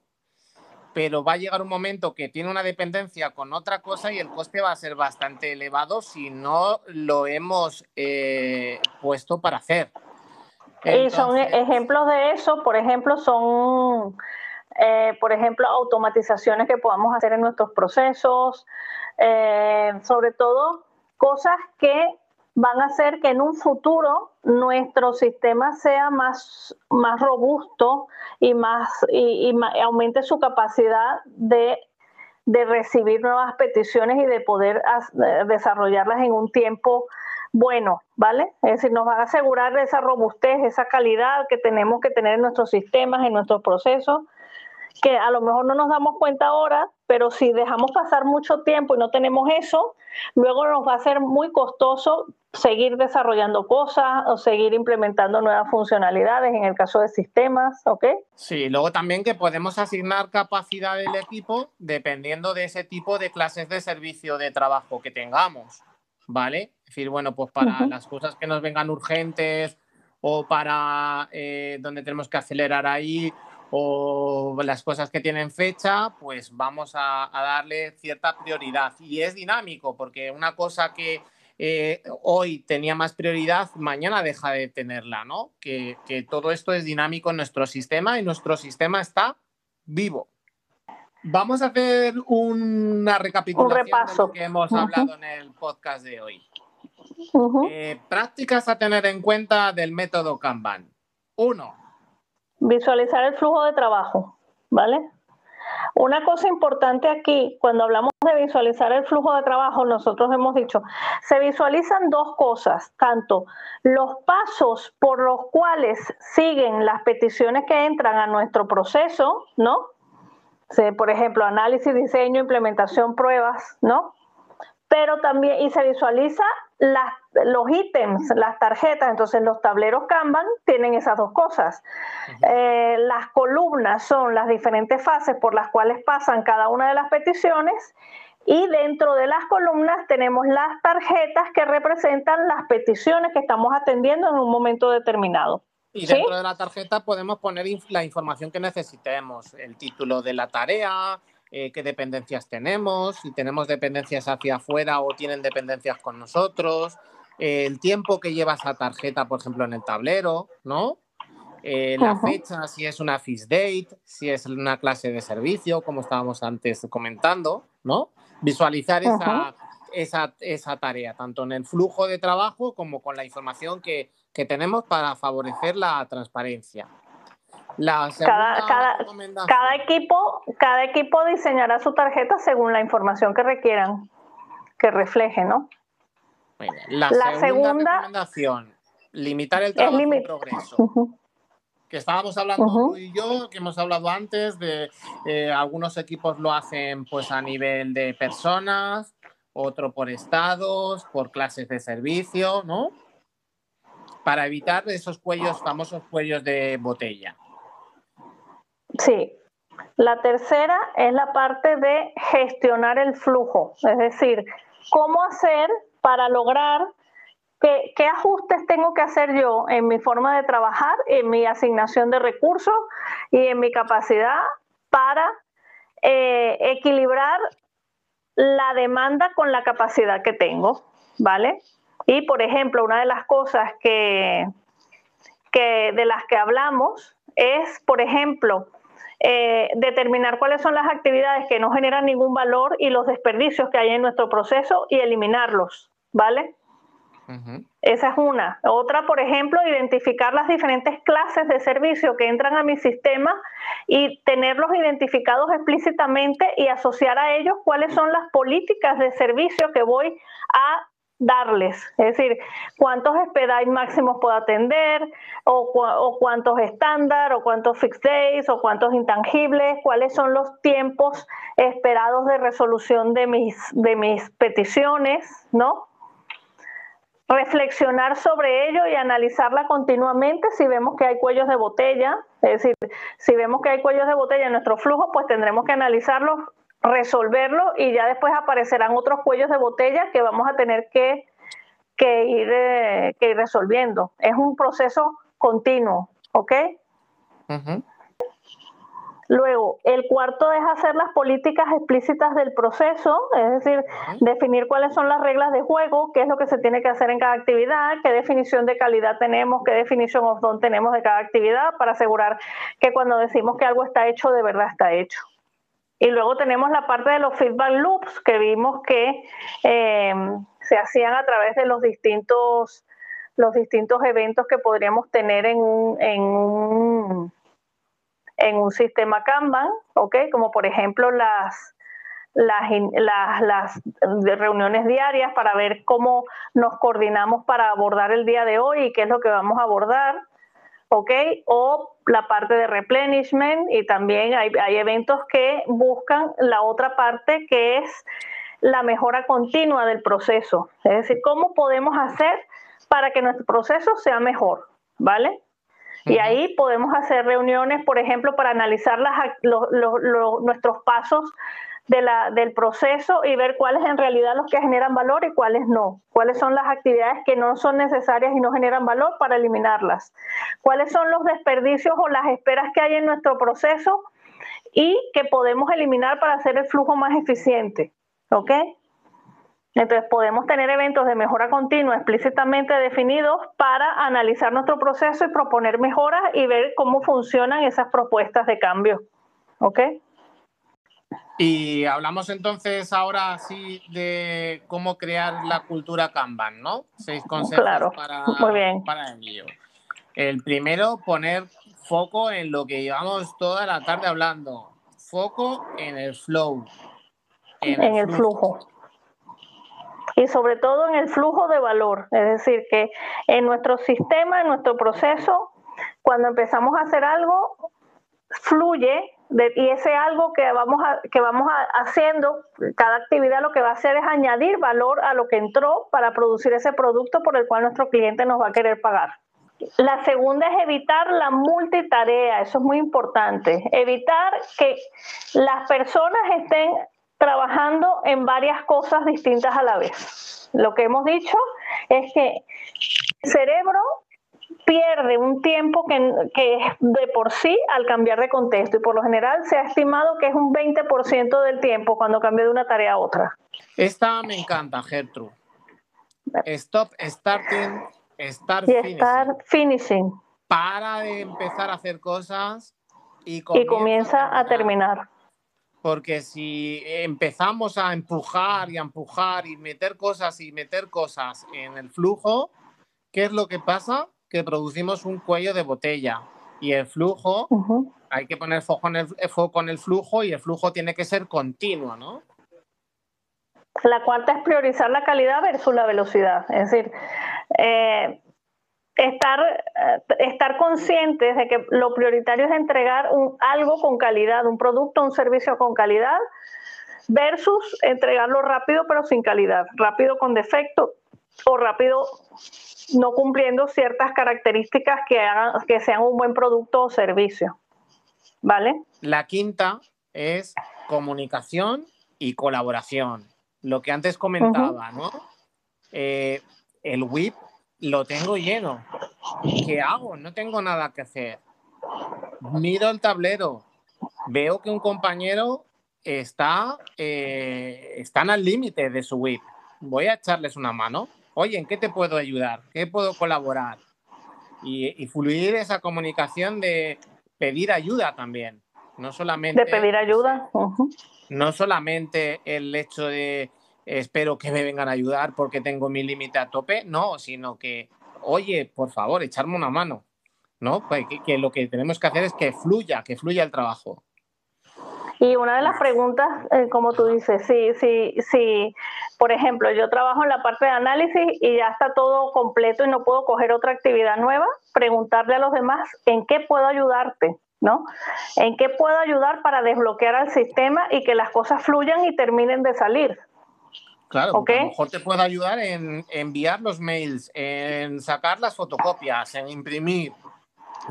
pero va a llegar un momento que tiene una dependencia con otra cosa y el coste va a ser bastante elevado si no lo hemos eh, puesto para hacer. y son ejemplos de eso, por ejemplo, son, eh, por ejemplo, automatizaciones que podamos hacer en nuestros procesos, eh, sobre todo cosas que van a hacer que en un futuro nuestro sistema sea más, más robusto y, más, y, aumente su capacidad de, de, recibir nuevas peticiones y de poder desarrollarlas en un tiempo bueno, ¿vale? Es decir, nos va a asegurar esa robustez, esa calidad que tenemos que tener en nuestros sistemas, en nuestros procesos, que a lo mejor no nos damos cuenta ahora, pero si dejamos pasar mucho tiempo y no tenemos eso, luego nos va a ser muy costoso seguir desarrollando cosas o seguir implementando nuevas funcionalidades en el caso de sistemas, ¿ok? Sí, luego también que podemos asignar capacidad del equipo dependiendo de ese tipo de clases de servicio de trabajo que tengamos, ¿vale? Es decir, bueno, pues para las cosas que nos vengan urgentes o para eh, donde tenemos que acelerar ahí o las cosas que tienen fecha, pues vamos a, darle cierta prioridad. Y es dinámico, porque una cosa que eh, hoy tenía más prioridad, mañana deja de tenerla, ¿no? Que, todo esto es dinámico en nuestro sistema y nuestro sistema está vivo. Vamos a hacer una recapitulación de lo que hemos hablado en el podcast de hoy. Eh, prácticas a tener en cuenta del método Kanban. Uno, Visualizar el flujo de trabajo, ¿vale? Una cosa importante aquí, cuando hablamos de visualizar el flujo de trabajo, nosotros hemos dicho, se visualizan dos cosas, tanto los pasos por los cuales siguen las peticiones que entran a nuestro proceso, ¿no? por ejemplo, análisis, diseño, implementación, pruebas, ¿no? Pero también, y se visualiza las, los ítems, las tarjetas, entonces los tableros Kanban tienen esas dos cosas. Eh, las columnas son las diferentes fases por las cuales pasan cada una de las peticiones y dentro de las columnas tenemos las tarjetas que representan las peticiones que estamos atendiendo en un momento determinado. Y dentro de la tarjeta podemos poner la información que necesitemos, el título de la tarea, eh, qué dependencias tenemos, si tenemos dependencias hacia afuera o tienen dependencias con nosotros, el tiempo que lleva esa tarjeta, por ejemplo, en el tablero, ¿no? Eh, la fecha, si es una fish date, si es una clase de servicio, como estábamos antes comentando, ¿no? Visualizar esa, esa, esa, tarea, tanto en el flujo de trabajo como con la información que, que tenemos para favorecer la transparencia cada, cada, equipo, cada equipo diseñará su tarjeta según la información que requieran, que refleje, ¿no? La, segunda, recomendación, limitar el trabajo en progreso. *laughs* Que estábamos hablando tú y yo, que hemos hablado antes de eh, algunos equipos lo hacen pues a nivel de personas, otro por estados, por clases de servicio, ¿no? Para evitar esos cuellos, famosos cuellos de botella. Sí. La tercera es la parte de gestionar el flujo, es decir, cómo hacer para lograr qué ajustes tengo que hacer yo en mi forma de trabajar, en mi asignación de recursos y en mi capacidad para eh, equilibrar la demanda con la capacidad que tengo, ¿vale? Y por ejemplo, una de las cosas que de las que hablamos es, por ejemplo, eh, determinar cuáles son las actividades que no generan ningún valor y los desperdicios que hay en nuestro proceso y eliminarlos, ¿vale? Esa es una. Otra, por ejemplo, identificar las diferentes clases de servicio que entran a mi sistema y tenerlos identificados explícitamente y asociar a ellos cuáles son las políticas de servicio que voy a darles, es decir, cuántos expedite máximos puedo atender, o, cuántos estándar, o cuántos fixed days, o cuántos intangibles, cuáles son los tiempos esperados de resolución de mis, de mis peticiones, ¿no? Reflexionar sobre ello y analizarla continuamente si vemos que hay cuellos de botella, es decir, si vemos que hay cuellos de botella en nuestro flujo, pues tendremos que analizarlos resolverlo y ya después aparecerán otros cuellos de botella que vamos a tener que, que, ir, eh, que ir resolviendo. Es un proceso continuo, ¿ok? Luego, el cuarto es hacer las políticas explícitas del proceso, es decir, definir cuáles son las reglas de juego, qué es lo que se tiene que hacer en cada actividad, qué definición de calidad tenemos, qué definición of done tenemos de cada actividad para asegurar que cuando decimos que algo está hecho, de verdad está hecho. Y luego tenemos la parte de los feedback loops, que vimos que eh, se hacían a través de los distintos, los distintos eventos que podríamos tener en un, en un, en un sistema Kanban, ¿ok? Como por ejemplo las, las, las, las, reuniones diarias para ver cómo nos coordinamos para abordar el día de hoy y qué es lo que vamos a abordar, ¿ok? O la parte de replenishment y también hay, hay eventos que buscan la otra parte que es la mejora continua del proceso. Es decir, cómo podemos hacer para que nuestro proceso sea mejor, ¿vale? Y ahí podemos hacer reuniones, por ejemplo, para analizar las, nuestros pasos de la, del proceso y ver cuáles en realidad los que generan valor y cuáles no. Cuáles son las actividades que no son necesarias y no generan valor para eliminarlas. Cuáles son los desperdicios o las esperas que hay en nuestro proceso y que podemos eliminar para hacer el flujo más eficiente. ¿Ok? Entonces podemos tener eventos de mejora continua explícitamente definidos para analizar nuestro proceso y proponer mejoras y ver cómo funcionan esas propuestas de cambio. ¿Ok? Y hablamos entonces ahora sí de cómo crear la cultura Kanban, ¿no? Seis consejos para, para ello. El primero, poner foco en lo que llevamos toda la tarde hablando. Foco en el flow. En, el, flujo. Y sobre todo en el flujo de valor. Es decir, que en nuestro sistema, en nuestro proceso, cuando empezamos a hacer algo, fluye y ese algo que vamos, a, que vamos haciendo, cada actividad lo que va a hacer es añadir valor a lo que entró para producir ese producto por el cual nuestro cliente nos va a querer pagar. La segunda es evitar la multitarea, eso es muy importante. Evitar que las personas estén trabajando en varias cosas distintas a la vez. Lo que hemos dicho es que el cerebro pierde un tiempo que, que de por sí al cambiar de contexto y por lo general se ha estimado que es un 20% del tiempo cuando cambia de una tarea a otra. Esta me encanta, Gertrude. Stop starting, start finishing. Para de empezar a hacer cosas y comienza, a, terminar. Porque si empezamos a empujar y a empujar y meter cosas y meter cosas en el flujo, ¿qué es lo que pasa? que producimos un cuello de botella y el flujo, hay que poner foco en, el, foco en el flujo y el flujo tiene que ser continuo, ¿no? La cuarta es priorizar la calidad versus la velocidad, es decir, eh, estar, eh, estar conscientes de que lo prioritario es entregar un, algo con calidad, un producto, un servicio con calidad, versus entregarlo rápido pero sin calidad, rápido con defecto o rápido no cumpliendo ciertas características que, hagan, que sean un buen producto o servicio. ¿Vale? La quinta es comunicación y colaboración. Lo que antes comentaba, ¿no? Eh, el WIP lo tengo lleno. ¿Qué hago? No tengo nada que hacer. Miro el tablero. Veo que un compañero está, eh, están al límite de su WIP. Voy a echarles una mano oye, ¿en qué te puedo ayudar? ¿Qué puedo colaborar? Y, fluir esa comunicación de pedir ayuda también. No solamente. De pedir ayuda. No solamente el hecho de espero que me vengan a ayudar porque tengo mi límite a tope, no, sino que, oye, por favor, echarme una mano. ¿no? Pues que, lo que tenemos que hacer es que fluya, que fluya el trabajo. Y una de las preguntas, eh, como tú dices, si, si, si, por ejemplo, yo trabajo en la parte de análisis y ya está todo completo y no puedo coger otra actividad nueva, preguntarle a los demás en qué puedo ayudarte, ¿no? ¿En qué puedo ayudar para desbloquear al sistema y que las cosas fluyan y terminen de salir? Claro, a lo mejor te puedo ayudar en enviar los mails, en sacar las fotocopias, en imprimir,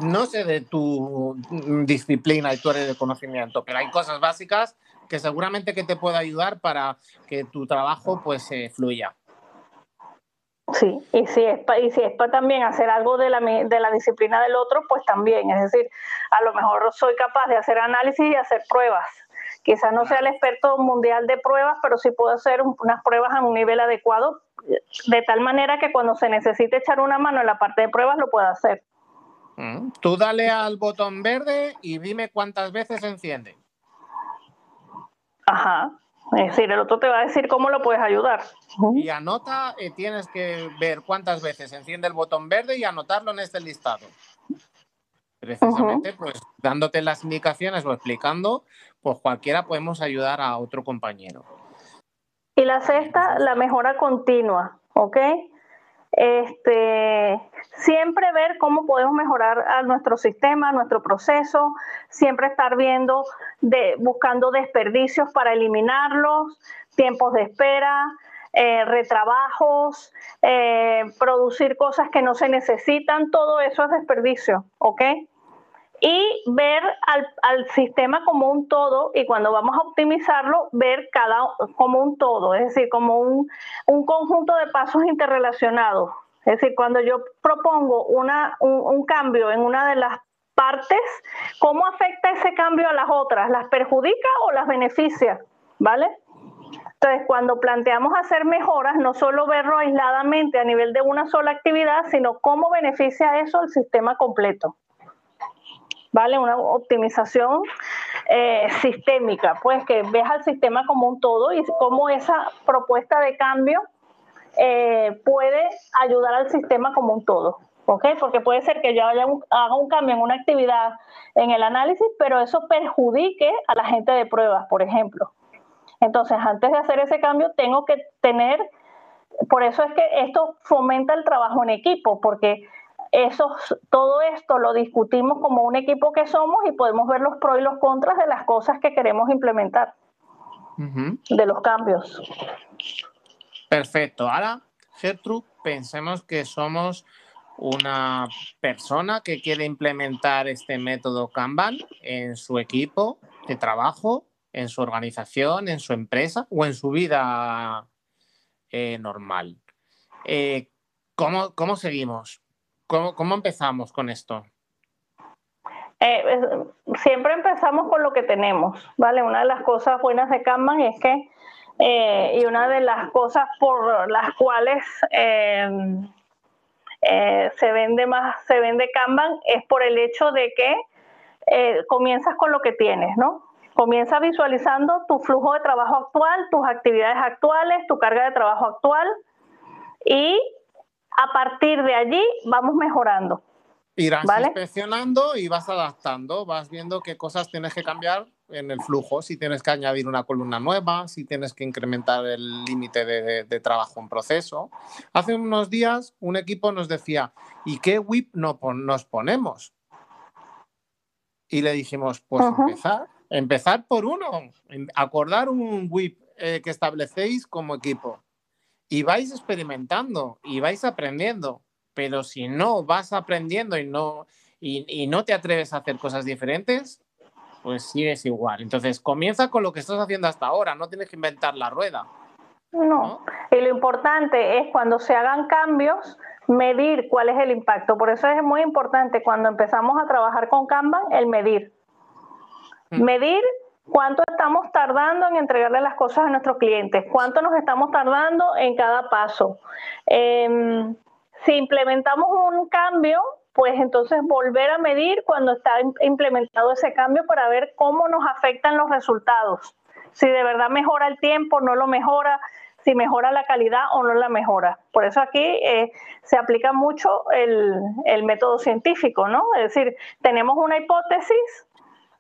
no sé de tu disciplina y tu área de conocimiento, pero hay cosas básicas que seguramente que te puede ayudar para que tu trabajo pues fluya. Sí, y si es para, y si es para también hacer algo de la, de la disciplina del otro, pues también, es decir, a lo mejor soy capaz de hacer análisis y hacer pruebas. Quizás no sea el experto mundial de pruebas, pero sí puedo hacer unas pruebas a un nivel adecuado, de tal manera que cuando se necesite echar una mano en la parte de pruebas lo pueda hacer. Mm. Tú dale al botón verde y dime cuántas veces enciende. Ajá. Es decir, el otro te va a decir cómo lo puedes ayudar. Y anota, eh, tienes que ver cuántas veces enciende el botón verde y anotarlo en este listado. Precisamente, pues dándote las indicaciones o explicando, pues cualquiera podemos ayudar a otro compañero. Y la sexta, la mejora continua, ¿ok? Este, siempre ver cómo podemos mejorar a nuestro sistema, nuestro proceso, siempre estar viendo, de, buscando desperdicios para eliminarlos, tiempos de espera, eh, retrabajos, eh, producir cosas que no se necesitan, todo eso es desperdicio, ¿ok? y ver al, sistema como un todo y cuando vamos a optimizarlo, ver cada como un todo, es decir, como un, conjunto de pasos interrelacionados. Es decir, cuando yo propongo una, un, cambio en una de las partes, ¿cómo afecta ese cambio a las otras? ¿Las perjudica o las beneficia? ¿Vale? Entonces, cuando planteamos hacer mejoras, no solo verlo aisladamente a nivel de una sola actividad, sino cómo beneficia eso al sistema completo. ¿vale? Una optimización eh, sistémica, pues que ves al sistema como un todo y cómo esa propuesta de cambio eh, puede ayudar al sistema como un todo. ¿ok? Porque puede ser que yo haga un cambio en una actividad en el análisis, pero eso perjudique a la gente de pruebas, por ejemplo. Entonces, antes de hacer ese cambio, tengo que tener, por eso es que esto fomenta el trabajo en equipo, porque eso, todo esto lo discutimos como un equipo que somos y podemos ver los pros y los contras de las cosas que queremos implementar, de los cambios. Perfecto. Ahora, Gertrude, pensemos que somos una persona que quiere implementar este método Kanban en su equipo de trabajo, en su organización, en su empresa o en su vida eh, normal. Eh, ¿cómo, ¿Cómo seguimos? ¿Cómo, empezamos con esto? Eh, siempre empezamos con lo que tenemos, ¿vale? Una de las cosas buenas de Kanban es que, y una de las cosas por las cuales se vende más, se vende Kanban es por el hecho de que comienzas con lo que tienes, ¿no? Comienza visualizando tu flujo de trabajo actual, tus actividades actuales, tu carga de trabajo actual y a partir de allí vamos mejorando. Irás inspeccionando y vas adaptando, vas viendo qué cosas tienes que cambiar en el flujo, si tienes que añadir una columna nueva, si tienes que incrementar el límite de, trabajo en proceso. Hace unos días un equipo nos decía, ¿y qué WIP nos ponemos? Y le dijimos, pues empezar, empezar por uno, acordar un WIP eh, que establecéis como equipo y vais experimentando y vais aprendiendo. Pero si no vas aprendiendo y no, y, no te atreves a hacer cosas diferentes, pues sigues igual. Entonces, comienza con lo que estás haciendo hasta ahora, no tienes que inventar la rueda. No. Y lo importante es cuando se hagan cambios, medir cuál es el impacto. Por eso es muy importante cuando empezamos a trabajar con Kanban, el medir. Mm. Medir cuánto estamos tardando en entregarle las cosas a nuestros clientes, cuánto nos estamos tardando en cada paso. Em, si implementamos un cambio, pues entonces volver a medir cuando está implementado ese cambio para ver cómo nos afectan los resultados. Si de verdad mejora el tiempo, no lo mejora, si mejora la calidad o no la mejora. Por eso aquí eh, se aplica mucho el, el método científico, ¿no? Es decir, tenemos una hipótesis,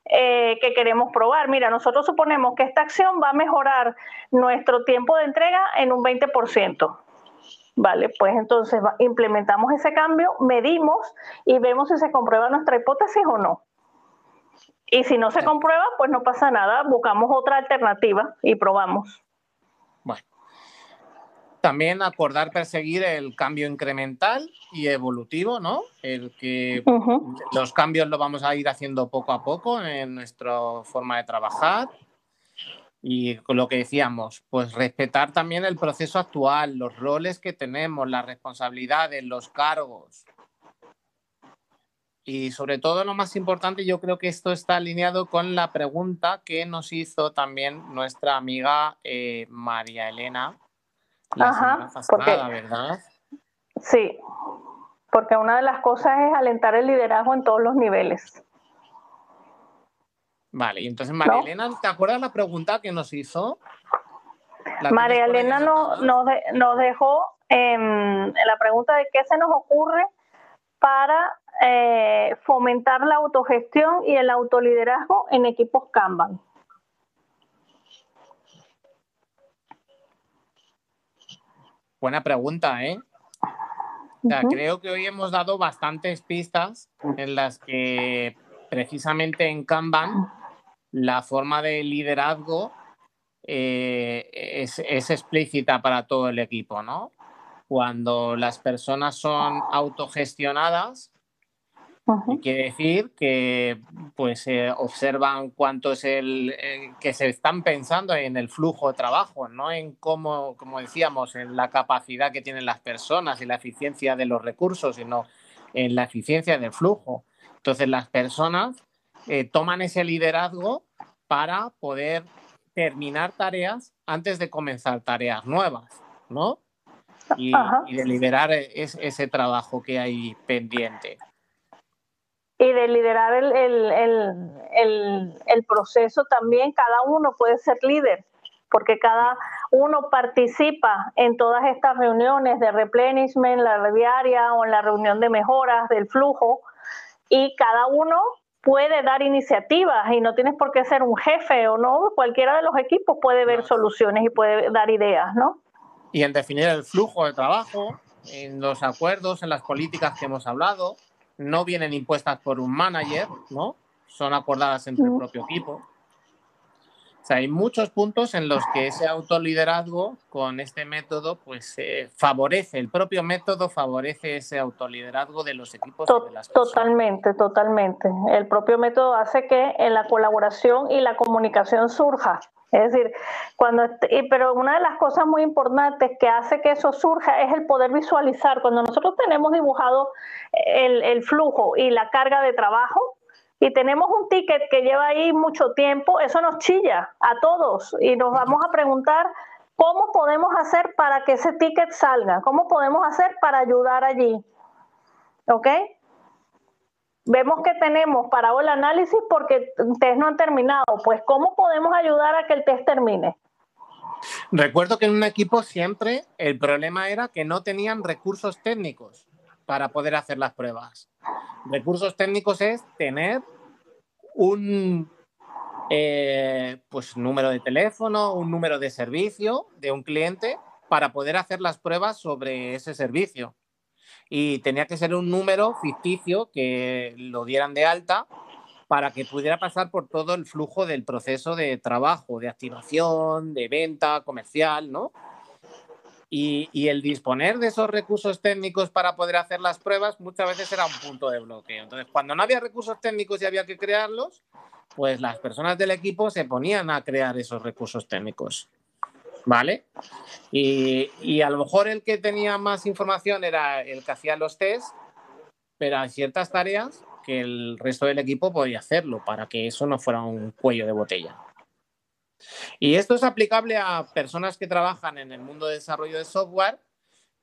eh, que queremos probar. Mira, nosotros suponemos que esta acción va a mejorar nuestro tiempo de entrega en un 20%. Vale, pues entonces implementamos ese cambio, medimos y vemos si se comprueba nuestra hipótesis o no. Y si no se comprueba, pues no pasa nada, buscamos otra alternativa y probamos. También acordar perseguir el cambio incremental y evolutivo, ¿no? El que los cambios los vamos a ir haciendo poco a poco en nuestra forma de trabajar. Y con lo que decíamos, pues respetar también el proceso actual, los roles que tenemos, las responsabilidades, los cargos. Y sobre todo lo más importante, yo creo que esto está alineado con la pregunta que nos hizo también nuestra amiga eh, María Elena, Ajá, porque, ¿verdad? Sí, porque una de las cosas es alentar el liderazgo en todos los niveles. Vale, y entonces María Elena, ¿te acuerdas la pregunta que nos hizo? María Elena nos, nos, dejó la pregunta de qué se nos ocurre para eh, fomentar la autogestión y el autoliderazgo en equipos Kanban. Buena pregunta, ¿eh? Creo que hoy hemos dado bastantes pistas en las que precisamente en Kanban la forma de liderazgo eh, es, es, explícita para todo el equipo, ¿no? Cuando las personas son autogestionadas, Quiere decir que pues eh, observan cuánto es el eh, que se están pensando en el flujo de trabajo, no en cómo, como decíamos, en la capacidad que tienen las personas y la eficiencia de los recursos, sino en la eficiencia del flujo. Entonces las personas eh, toman ese liderazgo para poder terminar tareas antes de comenzar tareas nuevas, ¿no? Y, de liberar ese trabajo que hay pendiente y de liderar el, el, proceso también, cada uno puede ser líder, porque cada uno participa en todas estas reuniones de replenishment, la diaria o en la reunión de mejoras del flujo, y cada uno puede dar iniciativas y no tienes por qué ser un jefe o no, cualquiera de los equipos puede ver soluciones y puede dar ideas, ¿no? Y en definir el flujo de trabajo, en los acuerdos, en las políticas que hemos hablado, no vienen impuestas por un manager, ¿no? Son acordadas entre el propio equipo. O sea, hay muchos puntos en los que ese autoliderazgo con este método, pues favorece, el propio método favorece ese autoliderazgo de los equipos. de las totalmente, totalmente. El propio método hace que en la colaboración y la comunicación surja. Es decir, cuando, pero una de las cosas muy importantes que hace que eso surja es el poder visualizar. Cuando nosotros tenemos dibujado el, el flujo y la carga de trabajo, y tenemos un ticket que lleva ahí mucho tiempo, eso nos chilla a todos y nos vamos a preguntar cómo podemos hacer para que ese ticket salga, cómo podemos hacer para ayudar allí. ¿Ok? Vemos que tenemos parado el análisis porque test no han terminado. Pues, ¿cómo podemos ayudar a que el test termine? Recuerdo que en un equipo siempre el problema era que no tenían recursos técnicos para poder hacer las pruebas. Recursos técnicos es tener un eh, pues, número de teléfono, un número de servicio de un cliente para poder hacer las pruebas sobre ese servicio y tenía que ser un número ficticio que lo dieran de alta para que pudiera pasar por todo el flujo del proceso de trabajo, de activación, de venta comercial, ¿no? Y, el disponer de esos recursos técnicos para poder hacer las pruebas muchas veces era un punto de bloqueo. Entonces, cuando no había recursos técnicos y había que crearlos, pues las personas del equipo se ponían a crear esos recursos técnicos. ¿Vale? Y, a lo mejor el que tenía más información era el que hacía los test, pero hay ciertas tareas que el resto del equipo podía hacerlo para que eso no fuera un cuello de botella. Y esto es aplicable a personas que trabajan en el mundo de desarrollo de software,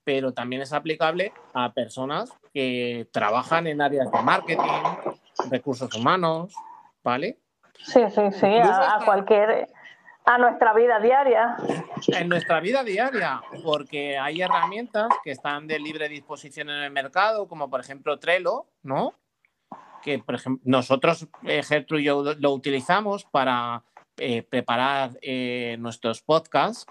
pero también es aplicable a personas que trabajan en áreas de marketing, recursos humanos, ¿vale? Sí, sí, sí, a, cualquier a nuestra vida diaria. En nuestra vida diaria, porque hay herramientas que están de libre disposición en el mercado, como por ejemplo Trello, ¿no? Que por ejemplo, nosotros, eh, Gertrude y yo, lo utilizamos para eh, preparar eh, nuestros podcasts.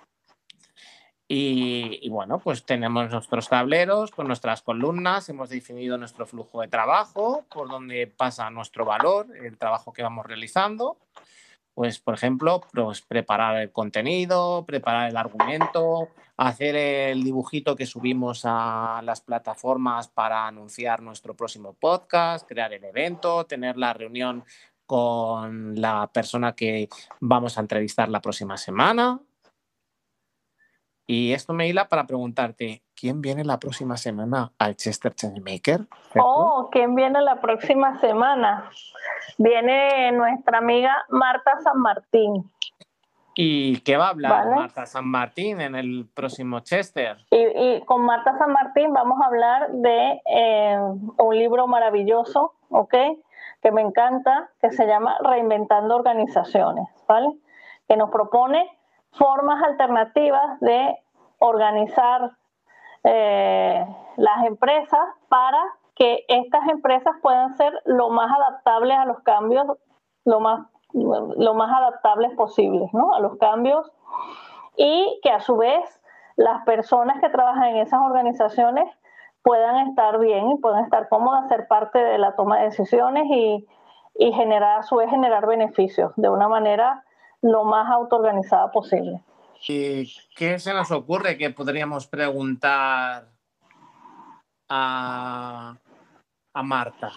Y, y, bueno, pues tenemos nuestros tableros con nuestras columnas, hemos definido nuestro flujo de trabajo, por donde pasa nuestro valor, el trabajo que vamos realizando pues, por ejemplo, pues, preparar el contenido, preparar el argumento, hacer el dibujito que subimos a las plataformas para anunciar nuestro próximo podcast, crear el evento, tener la reunión con la persona que vamos a entrevistar la próxima semana. Y esto me hila para preguntarte, ¿quién viene la próxima semana al Chester Changemaker? Oh, ¿quién viene la próxima semana? Viene nuestra amiga Marta San Martín. ¿Y qué va a hablar Marta San Martín en el próximo Chester? Y, con Marta San Martín vamos a hablar de eh, un libro maravilloso, ¿ok? Que me encanta, que se llama Reinventando Organizaciones, ¿vale? Que nos propone formas alternativas de organizar eh, las empresas para que estas empresas puedan ser lo más adaptables a los cambios, lo más, adaptables posibles, ¿no? A los cambios y que a su vez las personas que trabajan en esas organizaciones puedan estar bien y puedan estar cómodas, ser parte de la toma de decisiones y, y generar a su vez generar beneficios de una manera lo más autoorganizada posible. ¿Y qué se nos ocurre que podríamos preguntar a, a Marta?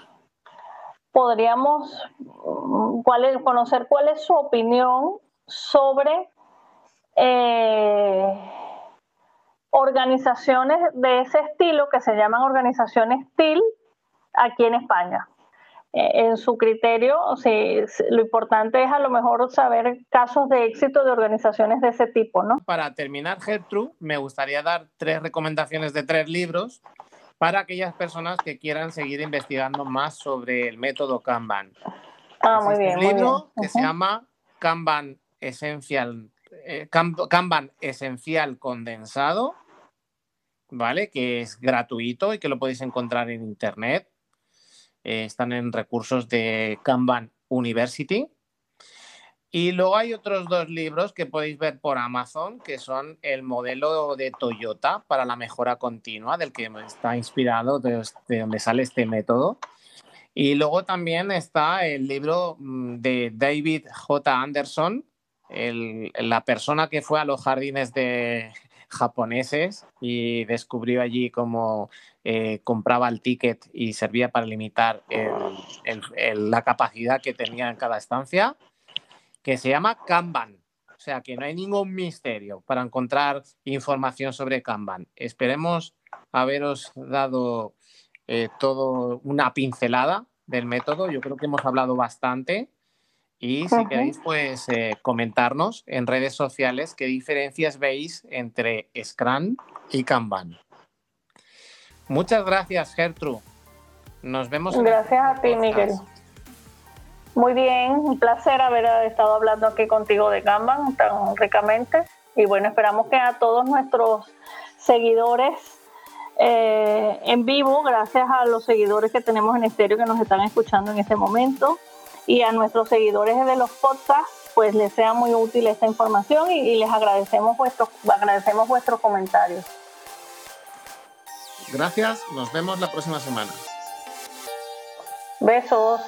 Podríamos mm, conocer cuál es su opinión sobre eh, organizaciones de ese estilo que se llaman organizaciones TIL aquí en España. Eh, en su criterio, lo importante es a lo mejor saber casos de éxito de organizaciones de ese tipo, ¿no? Para terminar, Gertrude, me gustaría dar tres recomendaciones de tres libros para aquellas personas que quieran seguir investigando más sobre el método Kanban. Ah, muy bien. Un libro que se llama Kanban Essential, eh, Kanban Esencial Condensado, ¿vale? Que es gratuito y que lo podéis encontrar en internet. Eh, están en recursos de Kanban University. Y luego hay otros dos libros que podéis ver por Amazon, que son el modelo de Toyota para la mejora continua, del que está inspirado, de, donde sale este método. Y luego también está el libro mm, de David J. Anderson, la persona que fue a los jardines de *laughs* japoneses y descubrió allí cómo eh, compraba el ticket y servía para limitar la capacidad que tenía en cada estancia, que se llama Kanban. O sea que no hay ningún misterio para encontrar información sobre Kanban. Esperemos haberos dado eh, todo una pincelada del método. Yo creo que hemos hablado bastante. Y si queréis, pues eh, comentarnos en redes sociales qué diferencias veis entre Scrum y Kanban. Muchas gracias, Gertrude. Nos vemos. Gracias a ti, Miguel. Muy bien, un placer haber estado hablando aquí contigo de Kanban tan ricamente. Y bueno, esperamos que a todos nuestros seguidores eh, en vivo, gracias a los seguidores que tenemos en estéreo que nos están escuchando en este momento, y a nuestros seguidores de los podcasts, pues les sea muy útil esta información y, les agradecemos vuestros, agradecemos vuestros comentarios. Gracias, nos vemos la próxima semana. Besos.